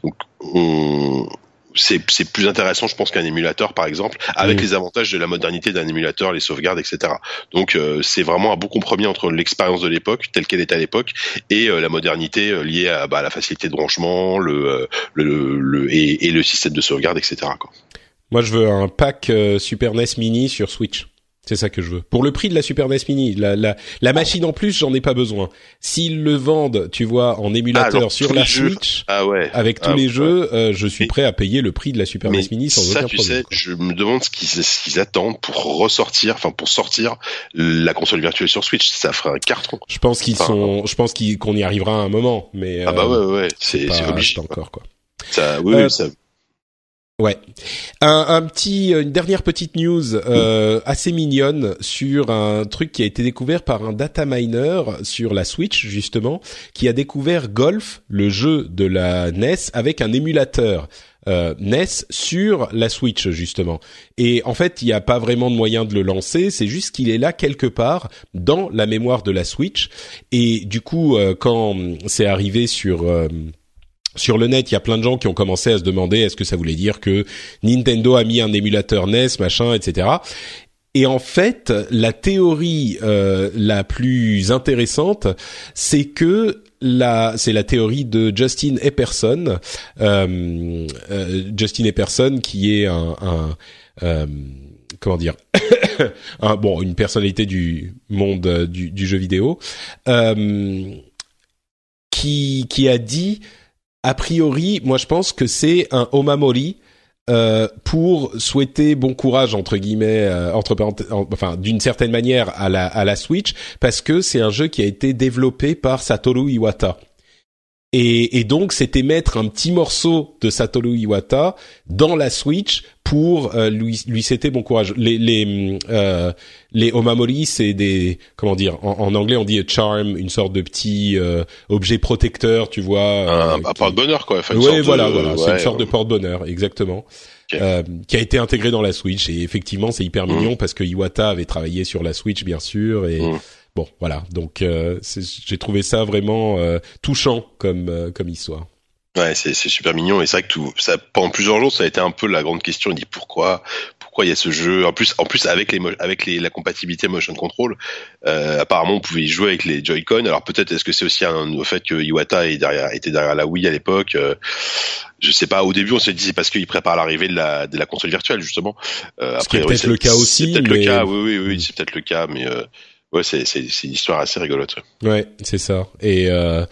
Donc on c'est c'est plus intéressant, je pense, qu'un émulateur, par exemple, avec Oui. les avantages de la modernité d'un émulateur, les sauvegardes, etc. Donc, euh, c'est vraiment un bon compromis entre l'expérience de l'époque, telle qu'elle était à l'époque, et euh, la modernité euh, liée à bah, la facilité de branchement, le, euh, le, le et, et le système de sauvegarde, etc. Quoi. Moi, je veux un pack euh, Super NES Mini sur Switch. C'est ça que je veux. Pour le prix de la Super NES Mini, la, la, la machine en plus, j'en ai pas besoin. S'ils le vendent, tu vois, en émulateur genre, sur la jeux. Switch, Ah ouais. avec tous Ah, les ouais. jeux, euh, je suis Mais- prêt à payer le prix de la Super NES Mini sans ça, aucun tu problème. sais, quoi. je me demande ce qu'ils qu'ils attendent pour ressortir, enfin pour sortir la console virtuelle sur Switch. Ça ferait un carton. Je pense qu'ils Enfin, sont, je pense qu'on y arrivera à un moment, mais Ah bah euh, ouais, ouais, c'est obligé. encore quoi. Ça, oui, Euh, ça, Ouais. Un, un petit, une dernière petite news euh, assez mignonne sur un truc qui a été découvert par un data miner sur la Switch justement, qui a découvert Golf, le jeu de la NES, avec un émulateur. Euh, NES sur la Switch justement et en fait il n'y a pas vraiment de moyen de le lancer c'est juste qu'il est là quelque part dans la mémoire de la Switch et du coup euh, quand c'est arrivé sur euh, sur le net, il y a plein de gens qui ont commencé à se demander est-ce que ça voulait dire que Nintendo a mis un émulateur NES, machin, etc. Et en fait, la théorie euh, la plus intéressante, c'est que la, c'est la théorie de Justin Epperson, euh, euh, Justin Epperson qui est un, un euh, comment dire, <coughs> un, bon, une personnalité du monde euh, du, du jeu vidéo, qui qui a dit a priori, moi je pense que c'est un omamori euh, pour souhaiter bon courage entre guillemets, euh, enfin d'une certaine manière à la à la Switch, parce que c'est un jeu qui a été développé par Satoru Iwata. Et, et donc c'était mettre un petit morceau de Satoru Iwata dans la Switch pour euh, lui lui c'était bon courage. Les les euh, les omamori c'est des comment dire en, en, anglais on dit a charm, une sorte de petit euh, objet protecteur, tu vois. Un, un porte-bonheur quoi. Enfin, oui voilà voilà, c'est une sorte de porte-bonheur exactement. Euh, qui a été intégré dans la Switch et effectivement c'est hyper mignon mmh. parce que Iwata avait travaillé sur la Switch bien sûr et mmh. Bon voilà donc euh, j'ai trouvé ça vraiment euh, touchant comme comme histoire. Ouais, c'est super mignon et c'est vrai que tout ça pendant plusieurs jours ça a été un peu la grande question. On dit pourquoi pourquoi il y a ce jeu? En plus en plus avec les avec les, la compatibilité motion control euh, apparemment on pouvait y jouer avec les Joy-Con. Alors peut-être est-ce que c'est aussi un, au fait que Iwata est derrière, était derrière la Wii à l'époque. Euh, je sais pas. Au début on s'est dit c'est parce qu'il prépare l'arrivée de la de la console virtuelle justement. Euh, après, peut-être le cas aussi. C'est peut-être le cas. Oui oui oui, c'est peut-être le cas mais euh, ouais, c'est c'est une histoire assez rigolote. Ouais, c'est ça. Et euh,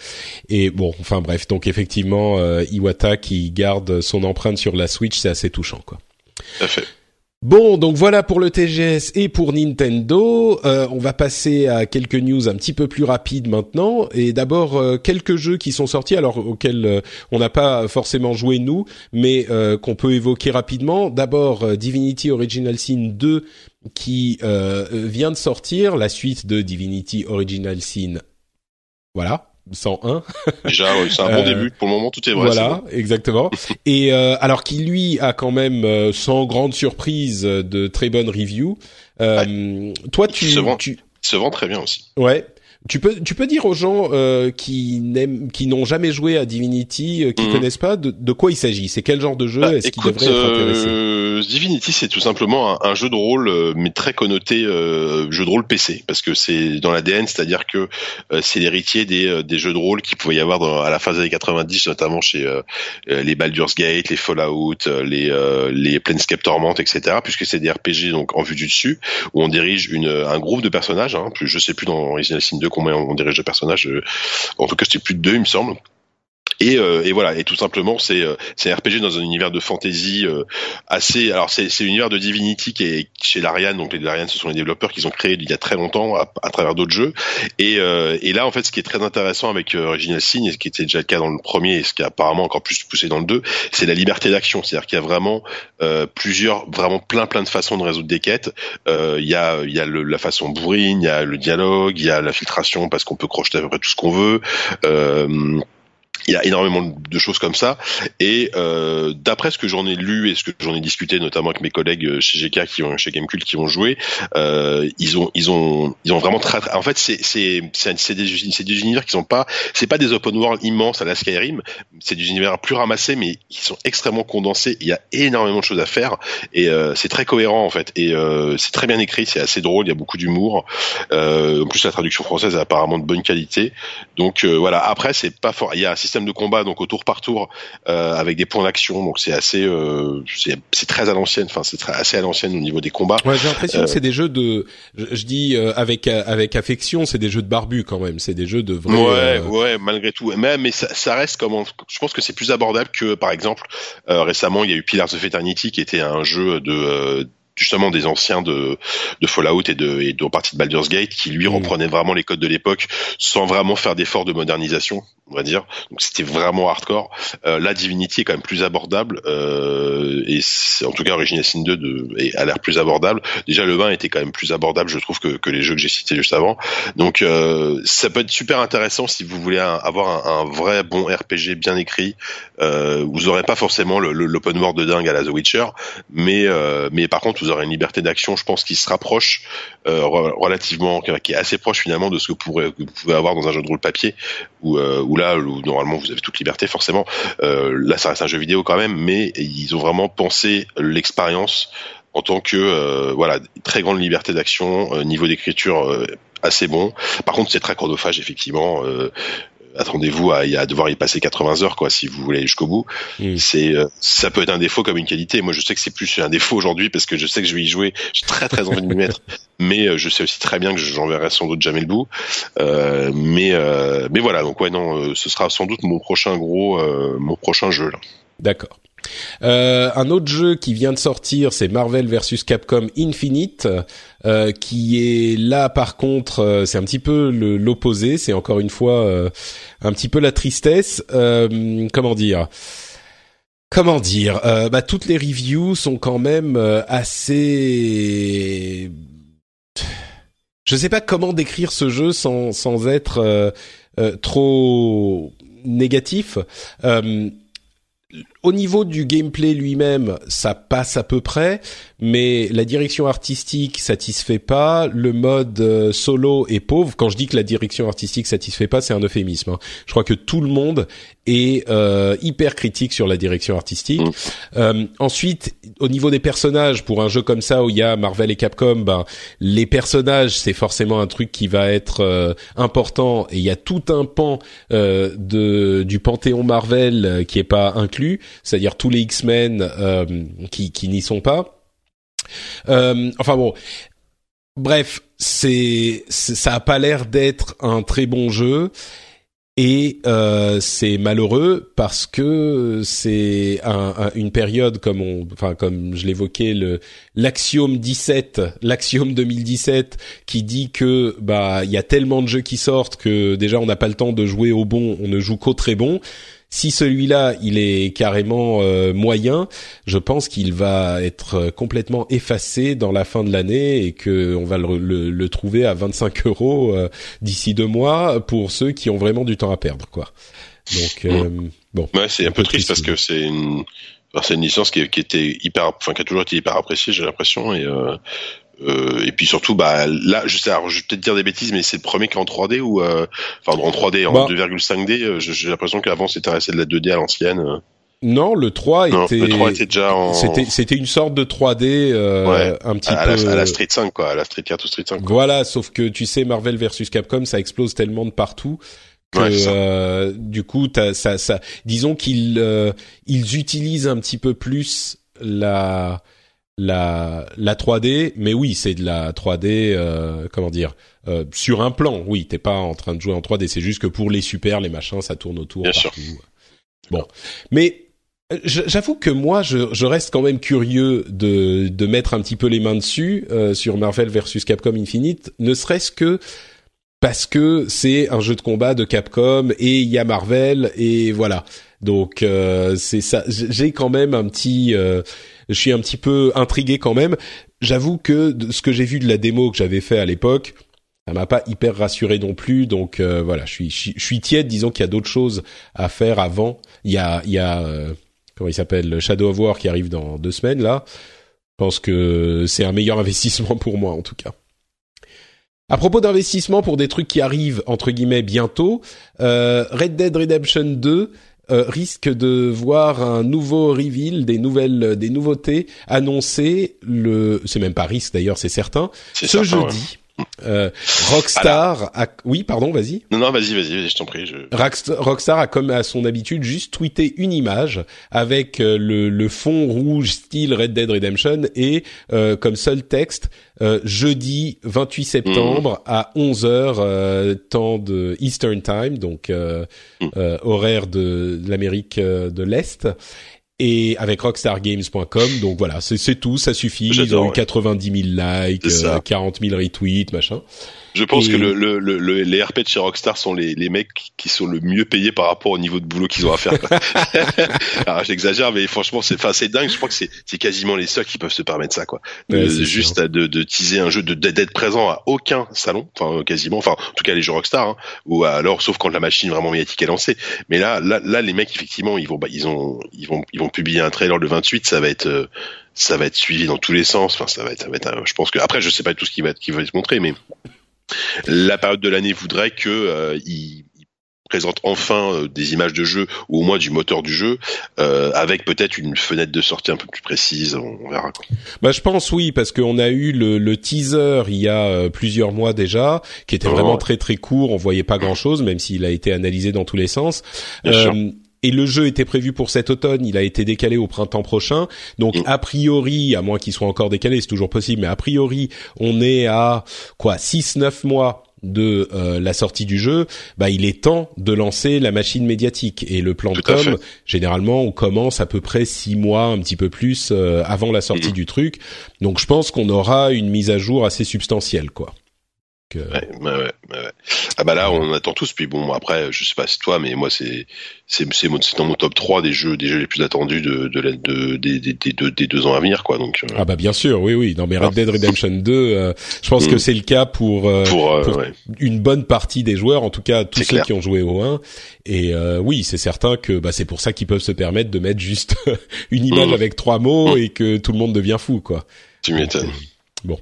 et bon, enfin bref, donc effectivement, euh, Iwata qui garde son empreinte sur la Switch, c'est assez touchant, quoi. Tout à fait. Bon, donc voilà pour le TGS et pour Nintendo. Euh, on va passer à quelques news un petit peu plus rapides maintenant. Et d'abord, euh, quelques jeux qui sont sortis, alors auxquels euh, on n'a pas forcément joué nous, mais qu'on peut évoquer rapidement. D'abord, Divinity Original Sin 2 qui vient de sortir, la suite de Divinity Original Sin. Voilà, 101. Déjà, c'est un bon début. Pour le moment, tout est vrai. Voilà, exactement. <laughs> Et euh, alors qu'il lui a quand même, euh, sans grande surprise, de très bonnes reviews. Euh, Toi, tu, se vend, tu se vend très bien aussi. Ouais. Tu peux, tu peux dire aux gens euh, qui n'aiment, qui n'ont jamais joué à Divinity, euh, qui mmh. connaissent pas, de, de quoi il s'agit? C'est quel genre de jeu? Bah, Est-ce qu'ils devraient être intéressés euh, Divinity, c'est tout simplement un, jeu de rôle, euh, mais très connoté euh, jeu de rôle PC, parce que c'est dans l'ADN, c'est-à-dire que c'est l'héritier des, des jeux de rôle qui pouvait y avoir dans, à la fin des années 90, notamment chez les Baldur's Gate, les Fallout, les les Planescape Torment, etc. Puisque c'est des RPG donc en vue du dessus, où on dirige une, un groupe de personnages. Hein, je sais plus dans Original Sin 2 combien on dirige de personnages. Euh, en tout cas, c'était plus de deux, il me semble. Et, euh, et, voilà, et tout simplement, c'est euh, un RPG dans un univers de fantasy euh, assez. Alors c'est c'est l'univers de Divinity qui est chez Larian, donc les Larian, ce sont les développeurs qu'ils ont créé il y a très longtemps à, à travers d'autres jeux. Et, et là, en fait, ce qui est très intéressant avec Original Sin, et ce qui était déjà le cas dans le premier, et ce qui est apparemment encore plus poussé dans le 2, c'est la liberté d'action. C'est-à-dire qu'il y a vraiment plusieurs, vraiment plein plein de façons de résoudre des quêtes. Il y a il y a le, la façon bourrine, il y a le dialogue, il y a la filtration parce qu'on peut crocheter à peu près tout ce qu'on veut. Euh, il y a énormément de choses comme ça. Et euh, d'après ce que j'en ai lu et ce que j'en ai discuté, notamment avec mes collègues euh, chez GK qui ont chez Gamecult qui ont joué, euh, ils ont ils ont ils ont vraiment très, en fait c'est c'est c'est des univers qui sont pas c'est pas des open world immenses à la Skyrim, c'est des univers plus ramassés mais qui sont extrêmement condensés. Il y a énormément de choses à faire et euh, c'est très cohérent en fait et euh, c'est très bien écrit, c'est assez drôle, il y a beaucoup d'humour. Euh, en plus la traduction française est apparemment de bonne qualité. Donc voilà. Après c'est pas fort. Il y a système de combat donc au tour par tour euh, avec des points d'action. Donc c'est assez euh, c'est très à l'ancienne enfin c'est assez à l'ancienne au niveau des combats. Ouais, j'ai l'impression que euh, c'est des jeux de je, je dis euh, avec avec affection c'est des jeux de barbu quand même. C'est des jeux de vrai ouais ouais malgré tout. Mais mais ça, ça reste comme je pense que c'est plus abordable que par exemple récemment il y a eu Pillars of Eternity qui était un jeu de justement des anciens de, de Fallout et de, et de partie de Baldur's Gate qui lui mmh. reprenaient vraiment les codes de l'époque sans vraiment faire d'efforts de modernisation on va dire. Donc c'était vraiment hardcore. Euh, la Divinity est quand même plus abordable euh, et en tout cas Origin Sin 2 de, a l'air plus abordable. Déjà le 20 était quand même plus abordable je trouve que, que les jeux que j'ai cités juste avant. Donc euh, ça peut être super intéressant si vous voulez avoir un, un, vrai bon RPG bien écrit euh, vous aurez pas forcément l'open world de dingue à la The Witcher mais euh, mais par contre vous aurez une liberté d'action, je pense, qui se rapproche euh, relativement, qui est assez proche finalement de ce que, vous pouvez avoir dans un jeu de rôle papier, où, euh, où là, où normalement vous avez toute liberté forcément. Euh, là, ça reste un jeu vidéo quand même, mais ils ont vraiment pensé l'expérience en tant que euh, voilà très grande liberté d'action, euh, niveau d'écriture euh, assez bon. Par contre, c'est très chronophage effectivement. Attendez-vous à, à, devoir y passer 80 heures quoi si vous voulez aller jusqu'au bout. Mm. C'est euh, ça peut être un défaut comme une qualité. Moi je sais que c'est plus un défaut aujourd'hui parce que je sais que je vais y jouer. J'ai très très envie de m'y mettre, <laughs> mais euh, je sais aussi très bien que j'en verrai sans doute jamais le bout. Euh, mais euh, mais voilà donc ouais non, ce sera sans doute mon prochain gros mon prochain jeu là. D'accord. Euh, un autre jeu qui vient de sortir, c'est Marvel vs Capcom Infinite, euh, qui est là par contre, euh, c'est un petit peu l'opposé, c'est encore une fois euh, un petit peu la tristesse. comment dire? Comment dire? Bah, Toutes les reviews sont quand même assez... Je sais pas comment décrire ce jeu sans, sans être trop négatif. Au niveau du gameplay lui-même, ça passe à peu près, mais la direction artistique satisfait pas. Le mode euh, solo est pauvre. Quand je dis que la direction artistique satisfait pas, c'est un euphémisme. Hein. Je crois que tout le monde est euh, hyper critique sur la direction artistique. Mm. Euh, ensuite, au niveau des personnages, pour un jeu comme ça où il y a Marvel et Capcom, ben les personnages c'est forcément un truc qui va être euh, important et il y a tout un pan de du panthéon Marvel qui est pas inclus, c'est-à-dire tous les X-Men qui, qui n'y sont pas. enfin bon, bref, c'est ça a pas l'air d'être un très bon jeu et euh, c'est malheureux parce que c'est un, une période comme on, enfin comme je l'évoquais, le l'axiome 17, l'axiome 2017, qui dit que bah il y a tellement de jeux qui sortent que déjà on n'a pas le temps de jouer au bon, on ne joue qu'au très bon. Si celui-là, il est carrément euh, moyen, je pense qu'il va être complètement effacé dans la fin de l'année et que on va le, le, trouver à 25 euros euh, d'ici deux mois pour ceux qui ont vraiment du temps à perdre, quoi. Donc euh, bon. Ouais, c'est un, peu triste, parce que c'est une c'est une licence qui, qui, était hyper, enfin qui a toujours été hyper appréciée, j'ai l'impression, et euh, et puis surtout, bah là, je sais, alors, je vais peut-être dire des bêtises, mais c'est le premier qui est en 3D ou euh, enfin en 3D, en 2,5D. Bah. Euh, j'ai l'impression qu'avant c'était resté de la 2D à l'ancienne. Non, le 3 était. le 3 était déjà en. C'était c'était une sorte de 3D euh, un petit à peu. La, à la Street 5 quoi, à la Street 4 ou Street 5. Voilà, sauf que tu sais Marvel versus Capcom, ça explose tellement de partout que euh, du coup, ça, ça, disons qu'ils euh, ils utilisent un petit peu plus la la la 3D, mais oui, c'est de la 3D, euh, comment dire, euh, sur un plan. Oui, t'es pas en train de jouer en 3D. C'est juste que pour les super, les machins, ça tourne autour Bien partout. Sûr. Bon, mais euh, j'avoue que moi, je, je, reste quand même curieux de de mettre un petit peu les mains dessus euh, sur Marvel versus Capcom Infinite, ne serait-ce que parce que c'est un jeu de combat de Capcom et il y a Marvel et voilà. Donc euh, c'est ça. J'ai quand même un petit je suis un petit peu intrigué quand même. J'avoue que ce que j'ai vu de la démo que j'avais fait à l'époque, ça m'a pas hyper rassuré non plus. Donc euh, voilà, je suis tiède. Disons qu'il y a d'autres choses à faire avant. Il y a il y a euh, comment il s'appelle Shadow of War qui arrive dans deux semaines là. Je pense que c'est un meilleur <laughs> investissement pour moi en tout cas. À propos d'investissement pour des trucs qui arrivent entre guillemets bientôt, euh, Red Dead Redemption 2 euh, risque de voir un nouveau reveal, des nouvelles, des nouveautés annoncées. Le, c'est même pas risque d'ailleurs, c'est certain. Ce jeudi. Euh, Rockstar a... oui pardon vas-y. Non non vas-y vas-y je t'en prie je... Rockstar a comme à son habitude juste tweeté une image avec euh, le, le fond rouge style Red Dead Redemption et euh, comme seul texte euh, jeudi 28 septembre à 11 h temps de Eastern Time donc mm. horaire de l'Amérique de l'Est et avec rockstargames.com. Donc voilà, c'est tout, ça suffit. Ils ont eu 90 000 likes, 40 000 retweets, machin. Je pense que le, le, le, les RP de chez Rockstar sont les, les mecs qui sont le mieux payés par rapport au niveau de boulot qu'ils ont à faire. <laughs> Alors j'exagère, mais franchement c'est, c'est dingue. Je crois que c'est, quasiment les seuls qui peuvent se permettre ça, quoi. juste de, de teaser un jeu, d'être présent à aucun salon, enfin quasiment, enfin en tout cas les jeux Rockstar, hein, ou alors sauf quand la machine vraiment médiatique est lancée. Mais là, là, là les mecs effectivement ils vont, bah, ils ont, ils vont, ils vont publier un trailer le 28, ça va être euh, ça va être suivi dans tous les sens. Enfin, ça va être, ça va être je pense que après, je sais pas tout ce qui va, qui va être montré, mais la période de l'année voudrait que euh, il, présente enfin euh, des images de jeu ou au moins du moteur du jeu euh, avec peut-être une fenêtre de sortie un peu plus précise on, verra quoi. Bah je pense oui parce qu'on a eu le, le, teaser il y a plusieurs mois déjà qui était vraiment très très court on voyait pas grand chose même s'il a été analysé dans tous les sens et le jeu était prévu pour cet automne, il a été décalé au printemps prochain. Donc mm. a priori, à moins qu'il soit encore décalé, c'est toujours possible, mais a priori, on est à quoi 6 9 mois de euh, la sortie du jeu, bah il est temps de lancer la machine médiatique et le plan de com. Généralement, on commence à peu près six mois, un petit peu plus euh, avant la sortie mhm. du truc. Donc, je pense qu'on aura une mise à jour assez substantielle, quoi. Ouais, ouais, ouais, Ah bah là, on attend tous. Puis bon, après, je sais pas si toi, mais moi, c'est c'est c'est dans mon top 3 des jeux des jeux les plus attendus de de, de, des, des, des, des, deux ans à venir, quoi. Donc euh. ah bah bien sûr, oui, oui. Non mais Red Dead Redemption 2, euh, je pense que mm. c'est le cas pour euh, pour, une bonne partie des joueurs, en tout cas tous ceux qui ont joué au 1. Et oui, c'est certain que bah c'est pour ça qu'ils peuvent se permettre de mettre juste <laughs> une image mm. avec trois mots mm. et que tout le monde devient fou, quoi. Tu m'étonnes. Bon,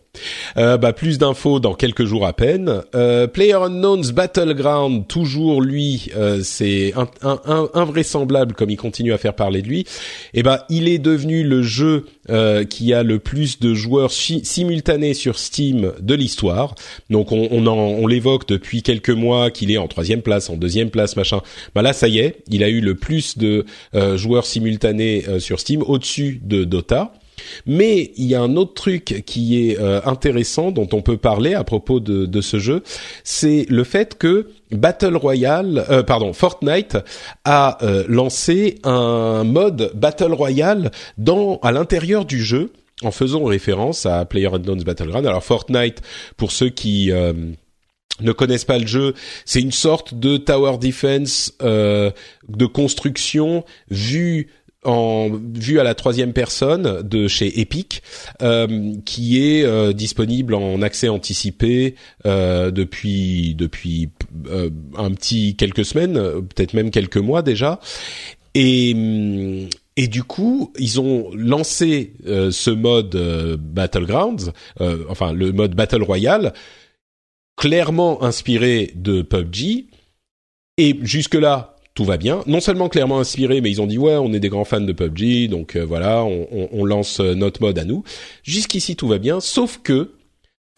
euh, bah plus d'infos dans quelques jours à peine. Euh, Player Unknown's Battleground, toujours lui, euh, c'est invraisemblable comme il continue à faire parler de lui. Et eh bah il est devenu le jeu euh, qui a le plus de joueurs simultanés sur Steam de l'histoire. Donc on, on, l'évoque depuis quelques mois qu'il est en troisième place, en deuxième place, machin. Bah là ça y est, il a eu le plus de joueurs simultanés sur Steam, au-dessus de Dota. Mais il y a un autre truc qui est euh, intéressant dont on peut parler à propos de, de ce jeu, c'est le fait que Battle Royale, euh, pardon, Fortnite a euh, lancé un mode Battle Royale dans à l'intérieur du jeu en faisant référence à PlayerUnknown's Battleground. Alors Fortnite, pour ceux qui ne connaissent pas le jeu, c'est une sorte de tower defense de construction vue en vue à la troisième personne de chez Epic, euh, qui est euh, disponible en accès anticipé euh, depuis depuis un petit quelques semaines, peut-être même quelques mois déjà, et et du coup, ils ont lancé ce mode Battlegrounds, enfin le mode Battle Royale, clairement inspiré de PUBG. Et jusque-là, tout va bien. Non seulement clairement inspiré, mais ils ont dit ouais, on est des grands fans de PUBG, donc euh, voilà, on, lance euh, notre mode à nous. Jusqu'ici tout va bien, sauf que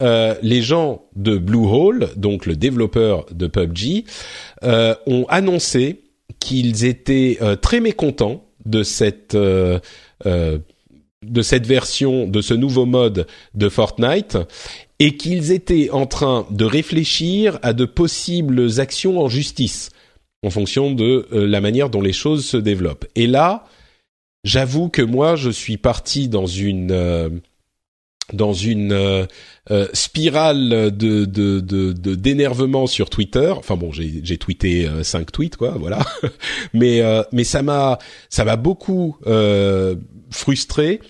euh, les gens de Bluehole, donc le développeur de PUBG, ont annoncé qu'ils étaient très mécontents de cette de cette version, de ce nouveau mode de Fortnite, et qu'ils étaient en train de réfléchir à de possibles actions en justice en fonction de euh, la manière dont les choses se développent. Et là, j'avoue que moi, je suis parti dans une euh, dans une euh, spirale de de d'énervement sur Twitter. Enfin bon, j'ai j'ai tweeté cinq tweets quoi, voilà. <laughs> mais mais ça m'a ça m'a beaucoup frustré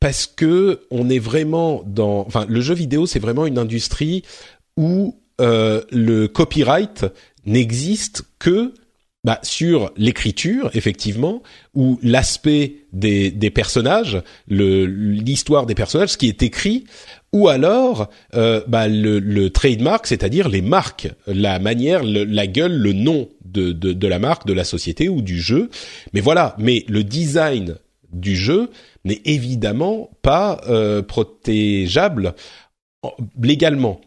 parce que on est vraiment dans enfin le jeu vidéo c'est vraiment une industrie où le copyright n'existe que bah, sur l'écriture, effectivement, ou l'aspect des, personnages, l'histoire des personnages, ce qui est écrit, ou alors euh, bah, le, trademark, c'est-à-dire les marques, la manière, la gueule, le nom de, de, de, la marque, de la société ou du jeu. Mais voilà, mais le design du jeu n'est évidemment pas euh, protégeable légalement.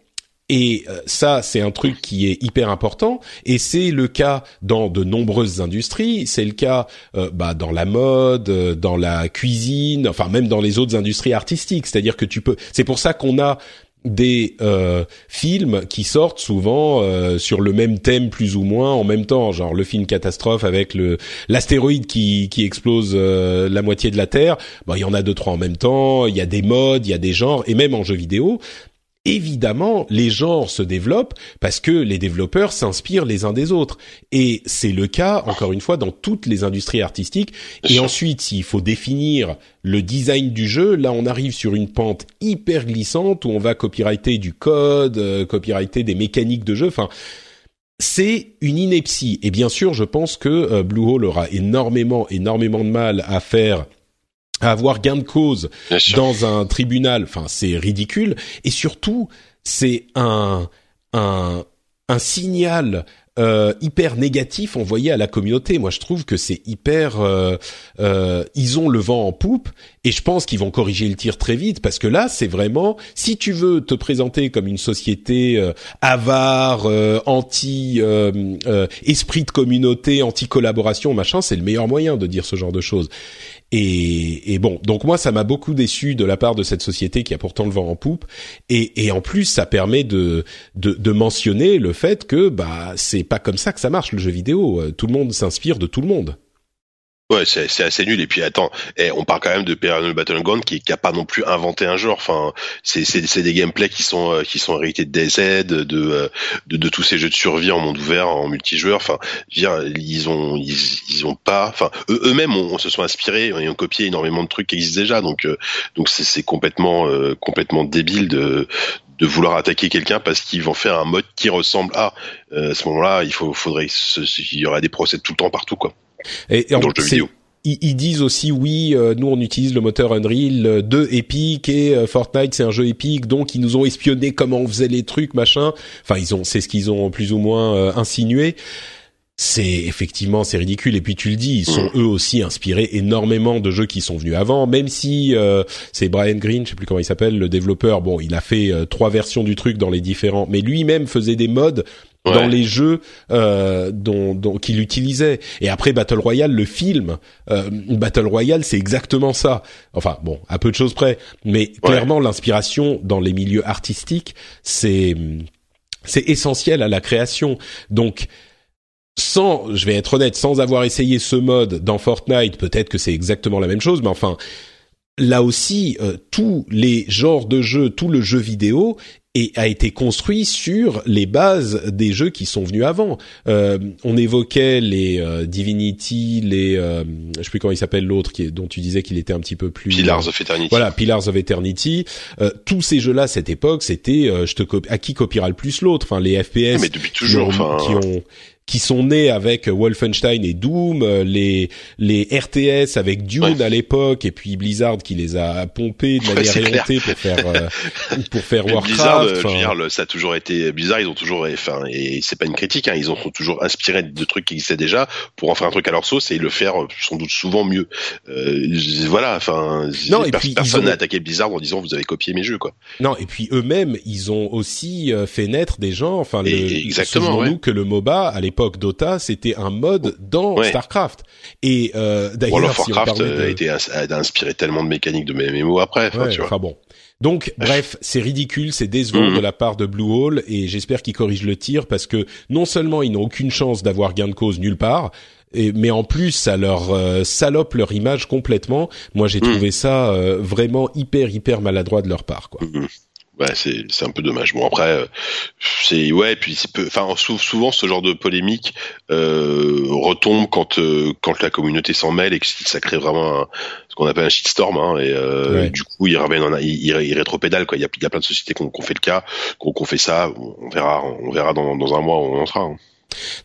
Et euh, ça, c'est un truc qui est hyper important, et c'est le cas dans de nombreuses industries. C'est le cas euh, bah, dans la mode, euh, dans la cuisine, enfin même dans les autres industries artistiques. C'est-à-dire que tu peux. C'est pour ça qu'on a des films qui sortent souvent sur le même thème plus ou moins en même temps, genre le film catastrophe avec le l'astéroïde qui qui explose la moitié de la Terre. Bah il y en a deux trois en même temps. Il y a des modes, il y a des genres et même en jeu vidéo évidemment, les genres se développent parce que les développeurs s'inspirent les uns des autres. Et c'est le cas, encore une fois, dans toutes les industries artistiques. Et ensuite, s'il faut définir le design du jeu, là, on arrive sur une pente hyper glissante où on va copyrighter du code, euh, copyrighter des mécaniques de jeu. Enfin, c'est une ineptie. Et bien sûr, je pense que euh, Bluehole aura énormément, énormément de mal à faire à avoir gain de cause dans un tribunal, enfin c'est ridicule. Et surtout, c'est un un un signal euh, hyper négatif envoyé à la communauté. Moi, je trouve que c'est hyper. Euh, euh, ils ont le vent en poupe Et je pense qu'ils vont corriger le tir très vite parce que là, c'est vraiment si tu veux te présenter comme une société euh, avare, euh, anti euh, esprit de communauté, anti collaboration, machin, c'est le meilleur moyen de dire ce genre de choses. Et, et, bon, donc moi, ça m'a beaucoup déçu de la part de cette société qui a pourtant le vent en poupe. Et, et en plus, ça permet de, de, de mentionner le fait que bah c'est pas comme ça que ça marche le jeu vidéo. Tout le monde s'inspire de tout le monde. Ouais, c'est assez nul. Et puis attends, eh, on parle quand même de Battle Battleground qui, qui a pas non plus inventé un genre. Enfin, c'est des gameplays qui sont euh, qui sont hérités de DZ, de, de, de tous ces jeux de survie en monde ouvert, en multijoueur. Enfin, ils ont ils, ils ont pas. Enfin, eux-mêmes on, se sont inspirés et ont copié énormément de trucs qui existent déjà. Donc euh, donc c'est complètement euh, complètement débile de de vouloir attaquer quelqu'un parce qu'ils vont faire un mode qui ressemble à. à ce moment-là, il faut faudrait il y aura des procès tout le temps partout quoi. Et, Ils, disent aussi oui, euh, nous on utilise le moteur Unreal 2 euh, Epic et euh, Fortnite c'est un jeu Epic, donc ils nous ont espionné comment on faisait les trucs machin. Enfin ils ont, c'est ce qu'ils ont plus ou moins insinué. C'est effectivement c'est ridicule et puis tu le dis ils sont mm. eux aussi inspirés énormément de jeux qui sont venus avant même si c'est Brian Green je sais plus comment il s'appelle le développeur bon il a fait trois versions du truc dans les différents mais lui-même faisait des modes dans les jeux euh, dont, dont qu'il utilisait. Et après Battle Royale, le film euh, Battle Royale, c'est exactement ça. Enfin bon, à peu de choses près, mais clairement l'inspiration dans les milieux artistiques, c'est c'est essentiel à la création. Donc sans, je vais être honnête, sans avoir essayé ce mode dans Fortnite, peut-être que c'est exactement la même chose, mais enfin, là aussi, euh, tous les genres de jeux, tout le jeu vidéo et a été construit sur les bases des jeux qui sont venus avant. Euh, on évoquait les euh, Divinity, les euh, je sais plus comment il s'appelle l'autre qui dont tu disais qu'il était un petit peu plus Pillars of Eternity. Voilà, Pillars of Eternity. Euh, tous ces jeux-là, cette époque, c'était je te à qui copiera le plus l'autre? Enfin, les FPS. mais depuis toujours. qui ont qui sont nés avec Wolfenstein et Doom, euh, les les RTS avec Dune à l'époque, et puis Blizzard qui les a pompés de <laughs> manière éhontée pour faire euh, <laughs> pour faire Warcraft. Blizzard, dire, ça a toujours été Blizzard, ils ont toujours, enfin, et c'est pas une critique, hein, ils ont toujours inspiré de trucs qui existaient déjà pour en faire un truc à leur sauce et le faire sans doute souvent mieux. Euh, voilà, enfin, non, et puis, personne n'a attaqué Blizzard en disant vous avez copié mes jeux, quoi. Non, et puis eux-mêmes, ils ont aussi fait naître des gens, enfin, le, exactement, nous que le MOBA à l'époque l'époque Dota, c'était un mode dans Starcraft. Et euh, d'ailleurs, si Warcraft a, été, a inspiré tellement de mécaniques de MMO après. tu vois. Enfin bon. Donc, bref, c'est ridicule, c'est décevant mhm. de la part de Bluehole et j'espère qu'ils corrigent le tir parce que non seulement ils n'ont aucune chance d'avoir gain de cause nulle part, et, mais en plus ça leur euh, salope leur image complètement. Moi, j'ai mhm. trouvé ça euh, vraiment hyper hyper maladroit de leur part, quoi. Mhm ouais, c'est c'est un peu dommage. Bon après, euh, c'est ouais, puis c'est peu, enfin souvent ce genre de polémique euh, retombe quand euh, quand la communauté s'en mêle et que ça crée vraiment un, ce qu'on appelle un shitstorm. Hein, et euh, du coup, ils reviennent en, ils, ils rétropédalent quoi. Il y a, il y a plein de sociétés qui ont, fait le cas, qui ont, fait ça. On verra, on verra dans, dans un mois où on en sera. Hein.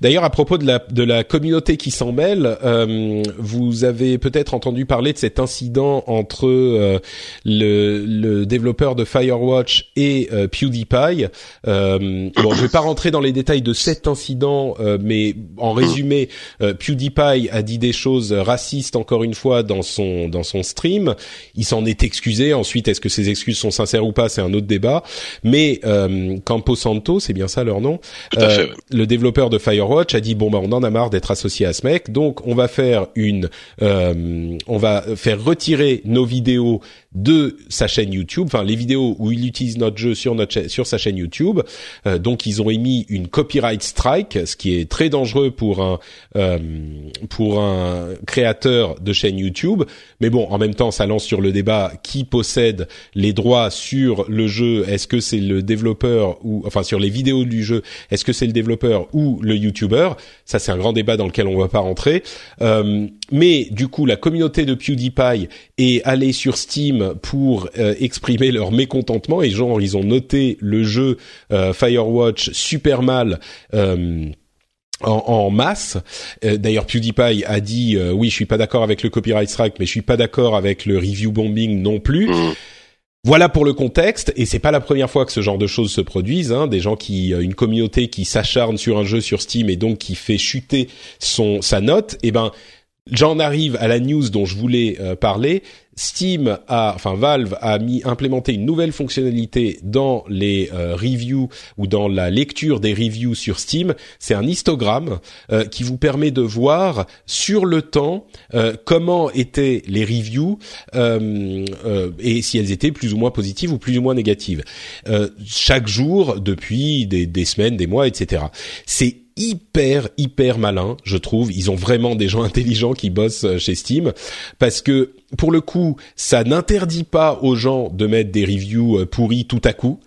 D'ailleurs, à propos de la, de la communauté qui s'en mêle, euh, vous avez peut-être entendu parler de cet incident entre euh, le, le, développeur de Firewatch et euh, PewDiePie. Euh, bon, je vais pas rentrer dans les détails de cet incident, euh, mais en résumé, PewDiePie a dit des choses racistes encore une fois dans son dans son stream. Il s'en est excusé. Ensuite, est-ce que ces excuses sont sincères ou pas, c'est un autre débat. Mais Campo Santo, c'est bien ça leur nom, le développeur de Firewatch a dit bon bah on en a marre d'être associé à ce mec, donc on va faire une, euh, on va faire retirer nos vidéos de sa chaîne YouTube, enfin les vidéos où il utilise notre jeu sur notre sur sa chaîne YouTube. Euh, donc ils ont émis une copyright strike, ce qui est très dangereux pour un euh, pour un créateur de chaîne YouTube. Mais bon, en même temps, ça lance sur le débat qui possède les droits sur le jeu. Est-ce que c'est le développeur ou enfin sur les vidéos du jeu Est-ce que c'est le développeur ou le YouTuber? Ça, c'est un grand débat dans lequel on va pas rentrer. Euh, mais du coup, la communauté de PewDiePie est allée sur Steam pour euh, exprimer leur mécontentement et genre ils ont noté le jeu euh, Firewatch super mal. Euh, en, masse. D'ailleurs, PewDiePie a dit oui, je suis pas d'accord avec le copyright strike, mais je suis pas d'accord avec le review bombing non plus. Mmh. Voilà pour le contexte, et c'est pas la première fois que ce genre de choses se produisent. Hein, des gens qui, une communauté qui s'acharne sur un jeu sur Steam et donc qui fait chuter son sa note. Et eh ben, j'en arrive à la news dont je voulais parler Steam a, enfin Valve a mis implémenté une nouvelle fonctionnalité dans les euh, reviews ou dans la lecture des reviews sur Steam. C'est un histogramme euh, qui vous permet de voir sur le temps euh, comment étaient les reviews et si elles étaient plus ou moins positives ou plus ou moins négatives chaque jour depuis des, des semaines, des mois, etc. C'est hyper hyper malin, je trouve. Ils ont vraiment des gens <laughs> intelligents qui bossent euh, chez Steam parce que pour le coup, ça n'interdit pas aux gens de mettre des reviews euh, pourris tout à coup.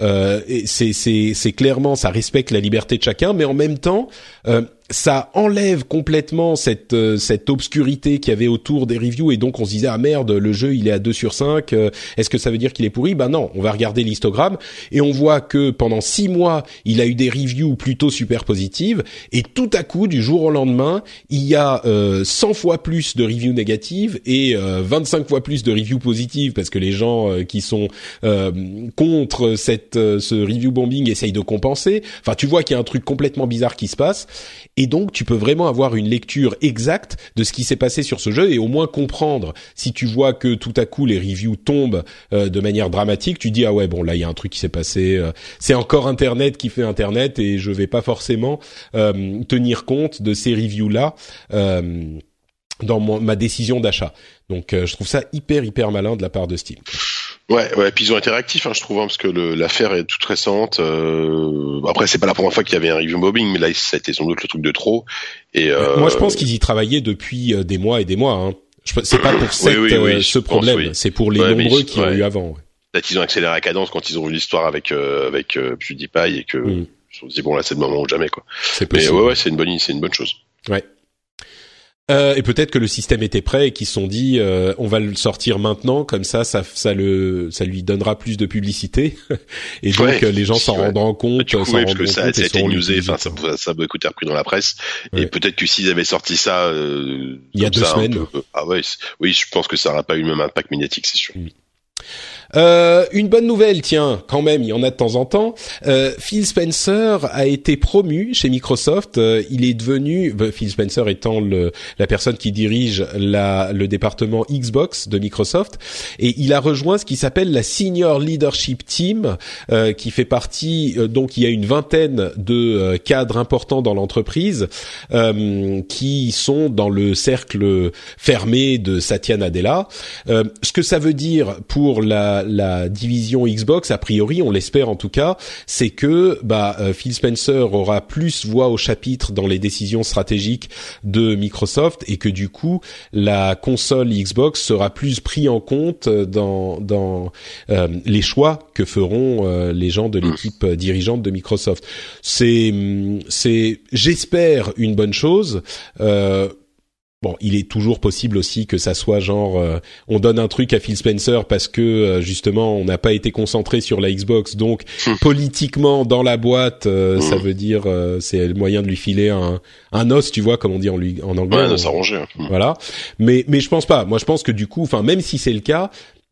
Euh, c'est c'est clairement ça respecte la liberté de chacun, mais en même temps, euh, ça enlève complètement cette euh, cette obscurité qu'il y avait autour des reviews et donc on se disait ah merde le jeu il est à 2 sur 5 euh, est-ce que ça veut dire qu'il est pourri? Ben non on va regarder l'histogramme et on voit que pendant 6 mois il a eu des reviews plutôt super positives et tout à coup du jour au lendemain il y a euh, 100 fois plus de reviews négatives et 25 euh, fois plus de reviews positives parce que les gens qui sont contre cette ce review bombing essayent de compenser. Enfin tu vois qu'il y a un truc complètement bizarre qui se passe et donc tu peux vraiment avoir une lecture exacte de ce qui s'est passé sur ce jeu et au moins comprendre si tu vois que tout à coup les reviews tombent euh, de manière dramatique, tu dis ah ouais bon là il y a un truc qui s'est passé, euh, c'est encore Internet qui fait Internet et je vais pas forcément euh, tenir compte de ces reviews là dans ma décision d'achat. Donc je trouve ça hyper hyper malin de la part de Steam. Ouais, ouais, puis ils ont été réactifs, hein, je trouve, hein, parce que l'affaire est toute récente. Euh... Après, c'est pas la première fois qu'il y avait un review mobbing, mais là, ça a été sans doute le truc de trop. Et euh... moi, je pense qu'ils y travaillaient depuis euh, des mois et des mois. Hein. C'est pas pour cette, euh, ce problème, c'est pour les nombreux qui ont eu avant. Ouais. Peut-être qu'ils ont accéléré la cadence quand ils ont eu l'histoire avec euh, avec PewDiePie et que mm. ils se sont dit bon là, c'est le moment ou jamais quoi. Mais ouais, ouais, c'est une bonne, c'est une bonne chose. Ouais. Euh, et peut-être que le système était prêt et qu'ils se sont dit euh, on va le sortir maintenant comme ça ça ça le ça lui donnera plus de publicité. <laughs> Et donc les gens s'en rendront compte du coup, parce que ça, a été newsé enfin ça, ça a beaucoup été repris dans la presse. Et peut-être que s'ils avaient sorti ça euh, il y a deux semaines. ah ouais oui je pense que ça n'aura pas eu le même impact médiatique c'est sûr. Mm. Euh, une bonne nouvelle, tiens, quand même, il y en a de temps en temps. Euh, Phil Spencer a été promu chez Microsoft. Euh, il est devenu, bah, Phil Spencer étant le, la personne qui dirige la, le département Xbox de Microsoft, et il a rejoint ce qui s'appelle la Senior Leadership Team, euh, qui fait partie. Euh, donc, il y a une vingtaine de cadres importants dans l'entreprise qui sont dans le cercle fermé de Satya Nadella. ce que ça veut dire pour la la, division Xbox, a priori, on l'espère en tout cas, c'est que bah, euh, Phil Spencer aura plus voix au chapitre dans les décisions stratégiques de Microsoft et que du coup la console Xbox sera plus pris en compte dans dans euh, les choix que feront euh, les gens de l'équipe dirigeante de Microsoft. C'est c'est j'espère une bonne chose. Bon, il est toujours possible aussi que ça soit genre euh, on donne un truc à Phil Spencer parce que euh, justement on n'a pas été concentré sur la Xbox, donc hmm. politiquement dans la boîte, euh, ça hmm. veut dire c'est le moyen de lui filer un, un os, tu vois, comme on dit en, lui, en anglais. Ouais, de s'arranger. Hmm. Voilà, mais mais je pense pas. Moi, je pense que du coup, enfin même si c'est le cas,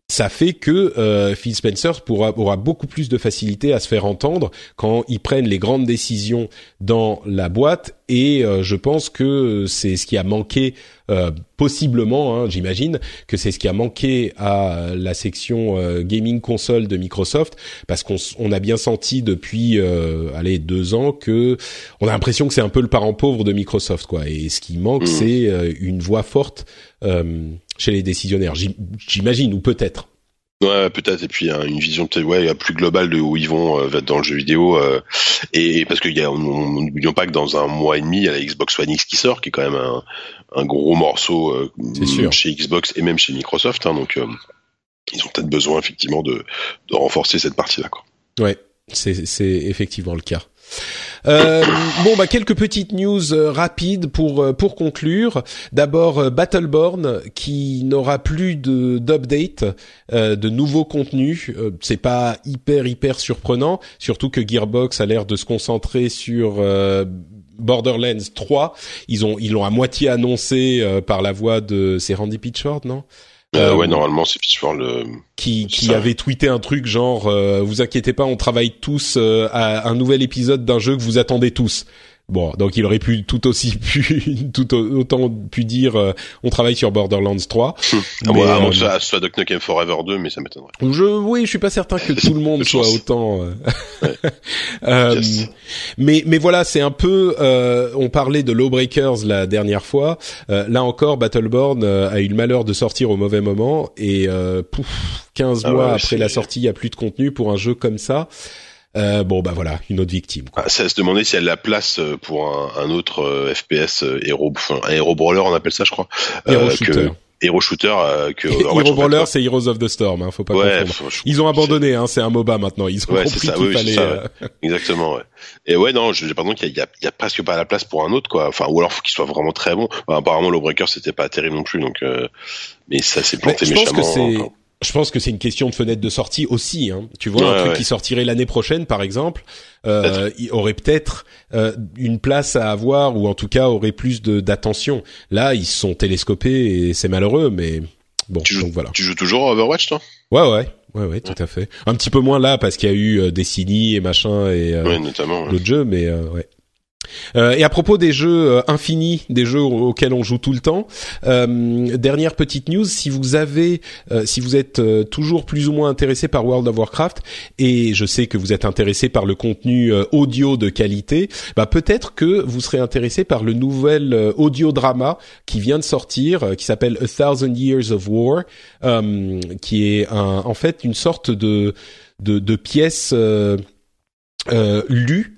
ça fait que euh, Phil Spencer pourra, aura beaucoup plus de facilité à se faire entendre quand ils prennent les grandes décisions dans la boîte et euh, je pense que c'est ce qui a manqué euh, possiblement, hein, j'imagine que c'est ce qui a manqué à la section euh, gaming console de Microsoft parce qu'on on a bien senti depuis allez deux ans que on a l'impression que c'est un peu le parent pauvre de Microsoft quoi et ce qui manque mmh. c'est une voix forte chez les décisionnaires, j'imagine, ou peut-être. Ouais, peut-être. Et puis une vision peut-être ouais plus globale de où ils vont euh, dans le jeu vidéo. Euh, et, parce qu'il y a, n'oublions pas que dans un mois et demi, il y a la Xbox One X qui sort, qui est quand même un, un gros morceau euh, chez Xbox et même chez Microsoft. Hein, donc ils ont peut-être besoin effectivement de, de renforcer cette partie-là. Quoi. Ouais, c'est effectivement le cas. Euh, bon, bah quelques petites news euh, rapides pour euh, pour conclure. D'abord, Battleborn qui n'aura plus de d'update, de nouveaux contenus. c'est pas hyper hyper surprenant, surtout que Gearbox a l'air de se concentrer sur Borderlands 3. Ils ont ils l'ont à moitié annoncé par la voix de c'est Randy Pitchford, non? Euh, ouais, normalement c'est le qui qui avait tweeté un truc genre euh, vous inquiétez pas, on travaille tous euh, à un nouvel épisode d'un jeu que vous attendez tous. Bon, donc il aurait pu tout aussi <laughs> pu tout autant pu dire euh, on travaille sur Borderlands 3. ah mais, ouais, euh, ça soit Duck Nukem Forever 2 mais ça m'étonnerait. Je oui, je suis pas certain que tout le monde <laughs> soit autant euh, <laughs> euh mais mais voilà, c'est un peu on parlait de Lawbreakers la dernière fois. là encore Battleborn a eu le malheur de sortir au mauvais moment et pouf, 15 ah mois après la sortie, il y a plus de contenu pour un jeu comme ça. Euh, bon bah voilà, une autre victime. Quoi. Ah, ça se demander si elle a la place euh, pour un, un autre euh, FPS euh, héros, enfin un héros brawler on appelle ça je crois. Héros shooter. Hero Shooter euh, que <laughs> Hero Brawler c'est Heroes of the Storm hein, faut pas ouais, confondre. Ils ont abandonné hein, c'est un MOBA maintenant ils ont ouais, compris qu'il fallait ça, ouais. exactement ouais. Et ouais non j'ai pardon qu'il y, y a presque pas la place pour un autre quoi enfin ou alors faut qu'il soit vraiment très bon enfin, apparemment Lawbreaker c'était pas terrible non plus donc euh... mais ça s'est planté mais je méchamment. Pense que c'est je pense que c'est une question de fenêtre de sortie aussi. Hein. Tu vois, un truc qui sortirait l'année prochaine, par exemple, euh, il aurait peut-être euh, une place à avoir, ou en tout cas aurait plus d'attention. Là, ils sont télescopés et c'est malheureux, mais bon. Tu joues, donc voilà. Tu joues toujours à Overwatch, toi? Ouais, ouais. Ouais, ouais, tout à fait. Un petit peu moins là parce qu'il y a eu euh, Destiny et machin et euh, ouais, notamment d'autres jeux, mais euh, ouais. Euh, et à propos des jeux euh, infinis, des jeux auxquels on joue tout le temps, euh, dernière petite news, si vous avez, euh, si vous êtes toujours plus ou moins intéressé par World of Warcraft, et je sais que vous êtes intéressé par le contenu audio de qualité, bah peut-être que vous serez intéressé par le nouvel audio drama qui vient de sortir, qui s'appelle A Thousand Years of War, qui est un, en fait une sorte de de, de pièce euh, lue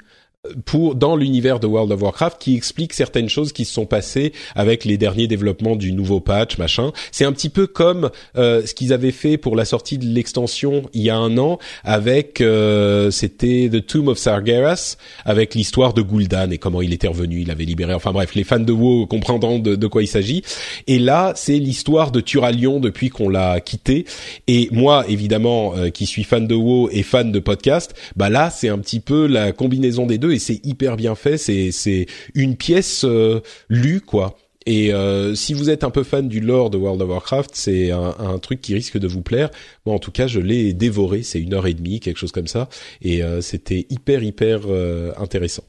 pour dans l'univers de World of Warcraft qui explique certaines choses qui se sont passées avec les derniers développements du nouveau patch machin. C'est un petit peu comme euh, ce qu'ils avaient fait pour la sortie de l'extension il y a un an avec euh, c'était The Tomb of Sargeras avec l'histoire de Gul'dan et comment il était revenu, il avait libéré. Enfin bref, les fans de WoW comprendront de, quoi il s'agit. Et là, c'est l'histoire de Turalion depuis qu'on l'a quitté. Et moi, évidemment, euh, qui suis fan de WoW et fan de podcast, bah là, c'est un petit peu la combinaison des deux et c'est hyper bien fait. C'est c'est une pièce euh, lue quoi. Et euh, si vous êtes un peu fan du lore de World of Warcraft, c'est un, un, truc qui risque de vous plaire. Moi, en tout cas, je l'ai dévoré. C'est une heure et demie, quelque chose comme ça, et euh, c'était hyper hyper euh, intéressant.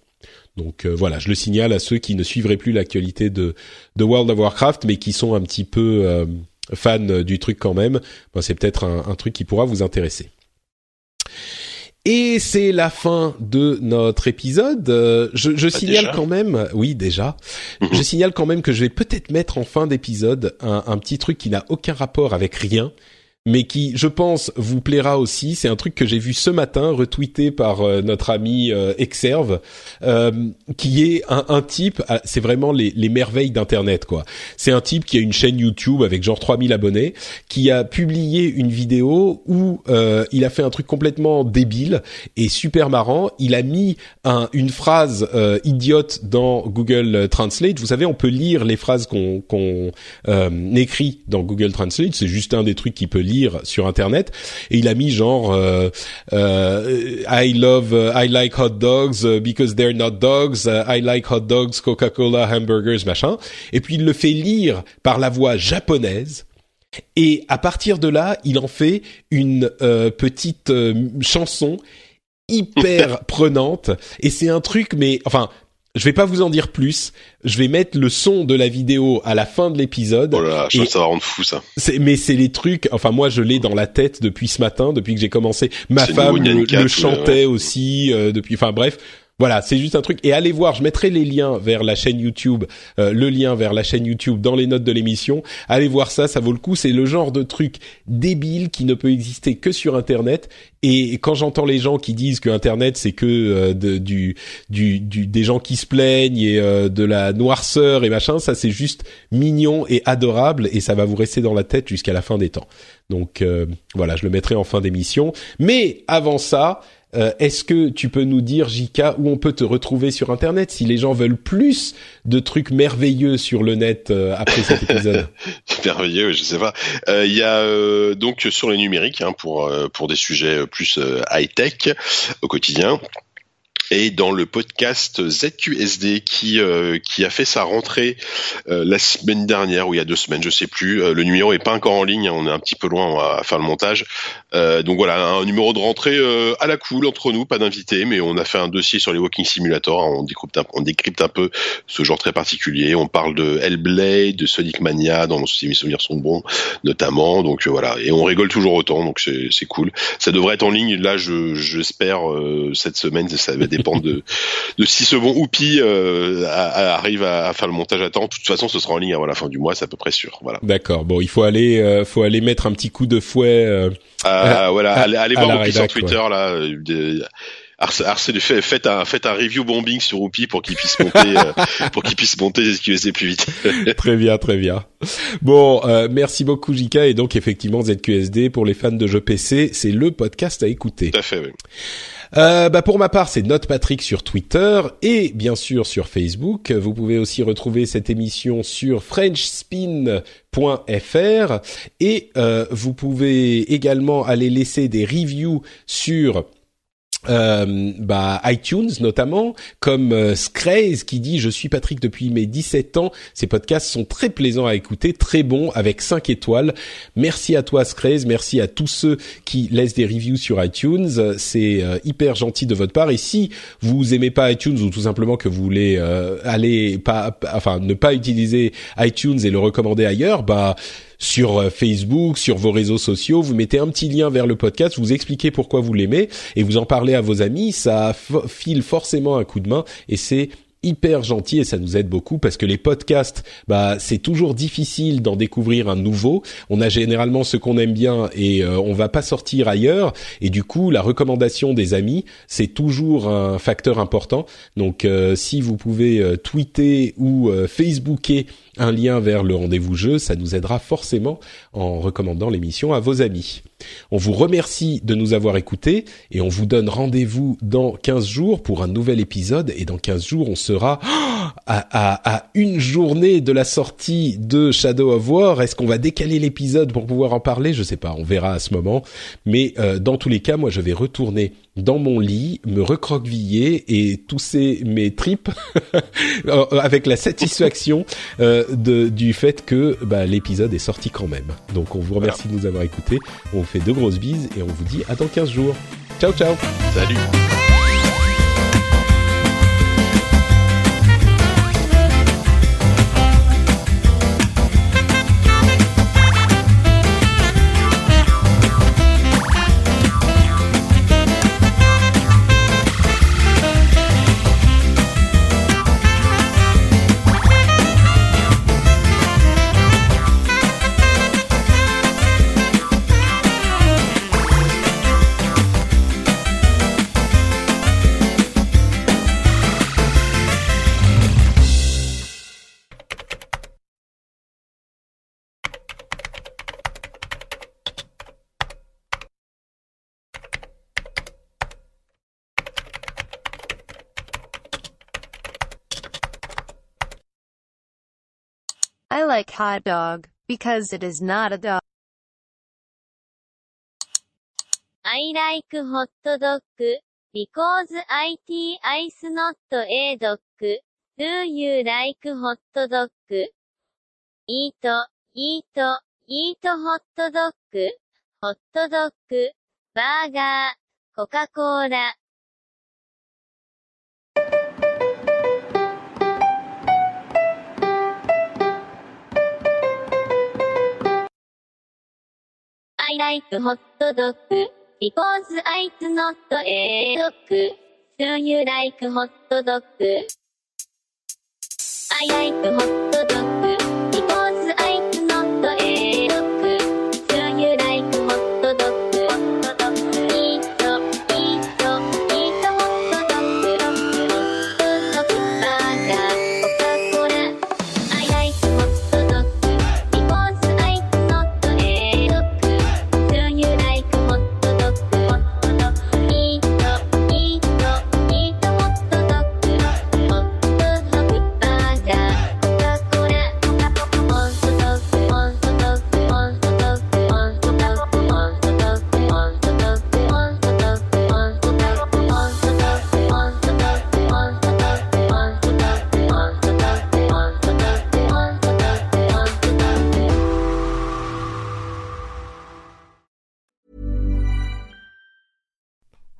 Donc euh, voilà, je le signale à ceux qui ne suivraient plus l'actualité de de World of Warcraft, mais qui sont un petit peu fans du truc quand même. Ben, c'est peut-être un, un truc qui pourra vous intéresser. Et c'est la fin de notre épisode. Euh, je, je ah, signale quand même, oui déjà, mhm. je signale quand même que je vais peut-être mettre en fin d'épisode un, un, petit truc qui n'a aucun rapport avec rien, mais qui, je pense, vous plaira aussi. C'est un truc que j'ai vu ce matin, retweeté par euh, notre ami euh, Exerve, euh, qui est un, un type, ah, c'est vraiment les, les merveilles d'Internet, quoi. C'est un type qui a une chaîne YouTube avec genre 3000 abonnés, qui a publié une vidéo où il a fait un truc complètement débile et super marrant. Il a mis un, une phrase idiote dans Google Translate. Vous savez, on peut lire les phrases qu'on qu'on écrit dans Google Translate. C'est juste un des trucs qui peut lire sur internet. Et il a mis genre euh, euh, I love uh, I like hot dogs uh, because they're not dogs uh, I like hot dogs Coca-Cola hamburgers machin. Et puis il le fait lire par la voix japonaise. Et à partir de là, il en fait une euh, petite chanson hyper <laughs> prenante. Et c'est un truc mais enfin je vais pas vous en dire plus. Je vais mettre le son de la vidéo à la fin de l'épisode. Oh là, je pense que ça va rendre fou ça. Mais c'est les trucs. Enfin moi je l'ai dans la tête depuis ce matin, depuis que j'ai commencé. Ma femme le, chantait aussi euh, depuis. Enfin bref, voilà, c'est juste un truc. Et allez voir, je mettrai les liens vers la chaîne YouTube, euh, le lien vers la chaîne YouTube dans les notes de l'émission. Allez voir ça, ça vaut le coup. C'est le genre de truc débile qui ne peut exister que sur Internet. Et quand j'entends les gens qui disent que Internet c'est que euh, du, du, du, des gens qui se plaignent et euh, de la noirceur et machin, ça c'est juste mignon et adorable et ça va vous rester dans la tête jusqu'à la fin des temps. Donc voilà, je le mettrai en fin d'émission. Mais avant ça, euh, est-ce que tu peux nous dire, Jika, où on peut te retrouver sur Internet si les gens veulent plus de trucs merveilleux sur le net euh, après cet épisode? <laughs> Merveilleux, je sais pas. Euh, il y a donc sur les numériques hein, pour pour des sujets plus high tech au quotidien. Et dans le podcast ZQSD qui euh, qui a fait sa rentrée euh, la semaine dernière ou il y a deux semaines, je sais plus. Euh, le numéro est pas encore en ligne, hein, on est un petit peu loin, on va faire le montage. donc voilà, un numéro de rentrée à la cool entre nous, pas d'invité, mais on a fait un dossier sur les Walking Simulator. Hein, on décrypte un, peu ce genre très particulier. On parle de Hellblade, de Sonic Mania, dans si mes souvenirs sont bons, notamment. Donc voilà, et on rigole toujours autant, donc c'est cool. Ça devrait être en ligne là, je j'espère cette semaine. Ça va de, de si ce bon Oupi euh, arrive à, faire le montage à temps. De toute façon, ce sera en ligne avant la fin du mois, c'est à peu près sûr. Voilà. D'accord. Bon, il faut aller, euh, faut aller mettre un petit coup de fouet. Euh, ah, voilà, allez, voir Oupi sur Twitter là. De, faites un, faites un review bombing sur Oupi pour qu'il puisse monter, <laughs> pour qu'il puisse monter les ZQSD plus vite. <laughs> très bien, très bien. Bon, merci beaucoup Jika et donc effectivement ZQSD pour les fans de jeux PC, c'est le podcast à écouter. Tout à fait. Oui. Euh, bah pour ma part, c'est Note Patrick sur Twitter et bien sûr sur Facebook. Vous pouvez aussi retrouver cette émission sur frenchspin.fr et euh, vous pouvez également aller laisser des reviews sur euh, bah, iTunes notamment, comme euh, qui dit je suis Patrick depuis mes 17 ans. Ces podcasts sont très plaisants à écouter, très bons avec 5 étoiles. Merci à toi Scraze, merci à tous ceux qui laissent des reviews sur iTunes. C'est euh, hyper gentil de votre part. Et si vous aimez pas iTunes ou tout simplement que vous voulez euh, aller pas, enfin ne pas utiliser iTunes et le recommander ailleurs, bah sur euh, Facebook, sur vos réseaux sociaux, vous mettez un petit lien vers le podcast, vous expliquez pourquoi vous l'aimez et vous en parlez à vos amis, ça file forcément un coup de main et c'est hyper gentil et ça nous aide beaucoup parce que les podcasts, bah c'est toujours difficile d'en découvrir un nouveau. On a généralement ce qu'on aime bien et euh, on va pas sortir ailleurs et du coup la recommandation des amis c'est toujours un facteur important. Donc euh, si vous pouvez euh, tweeter ou Facebooker un lien vers le rendez-vous jeu, ça nous aidera forcément en recommandant l'émission à vos amis. On vous remercie de nous avoir écoutés et on vous donne rendez-vous dans 15 jours pour un nouvel épisode et dans 15 jours on sera <gasps> à, une journée de la sortie de Shadow of War. Est-ce qu'on va décaler l'épisode pour pouvoir en parler? Je sais pas, on verra à ce moment. Mais euh, dans tous les cas, moi je vais retourner dans mon lit, me recroqueviller et tousser mes tripes <laughs> euh, avec la satisfaction euh, du fait que bah, l'épisode est sorti quand même. Donc on vous remercie de nous avoir écoutés, on vous fait de grosses bises et on vous dit à dans 15 jours. Ciao ciao Salut I like hot dog, because it is not a dog. I like hot dog, because it is not a dog. Do you like hot dog? Eat, eat, eat hot dog. Hot dog, burger, Coca-Cola. I like hot dog because it's not a dog. Do you like hot dog? I like hot dog.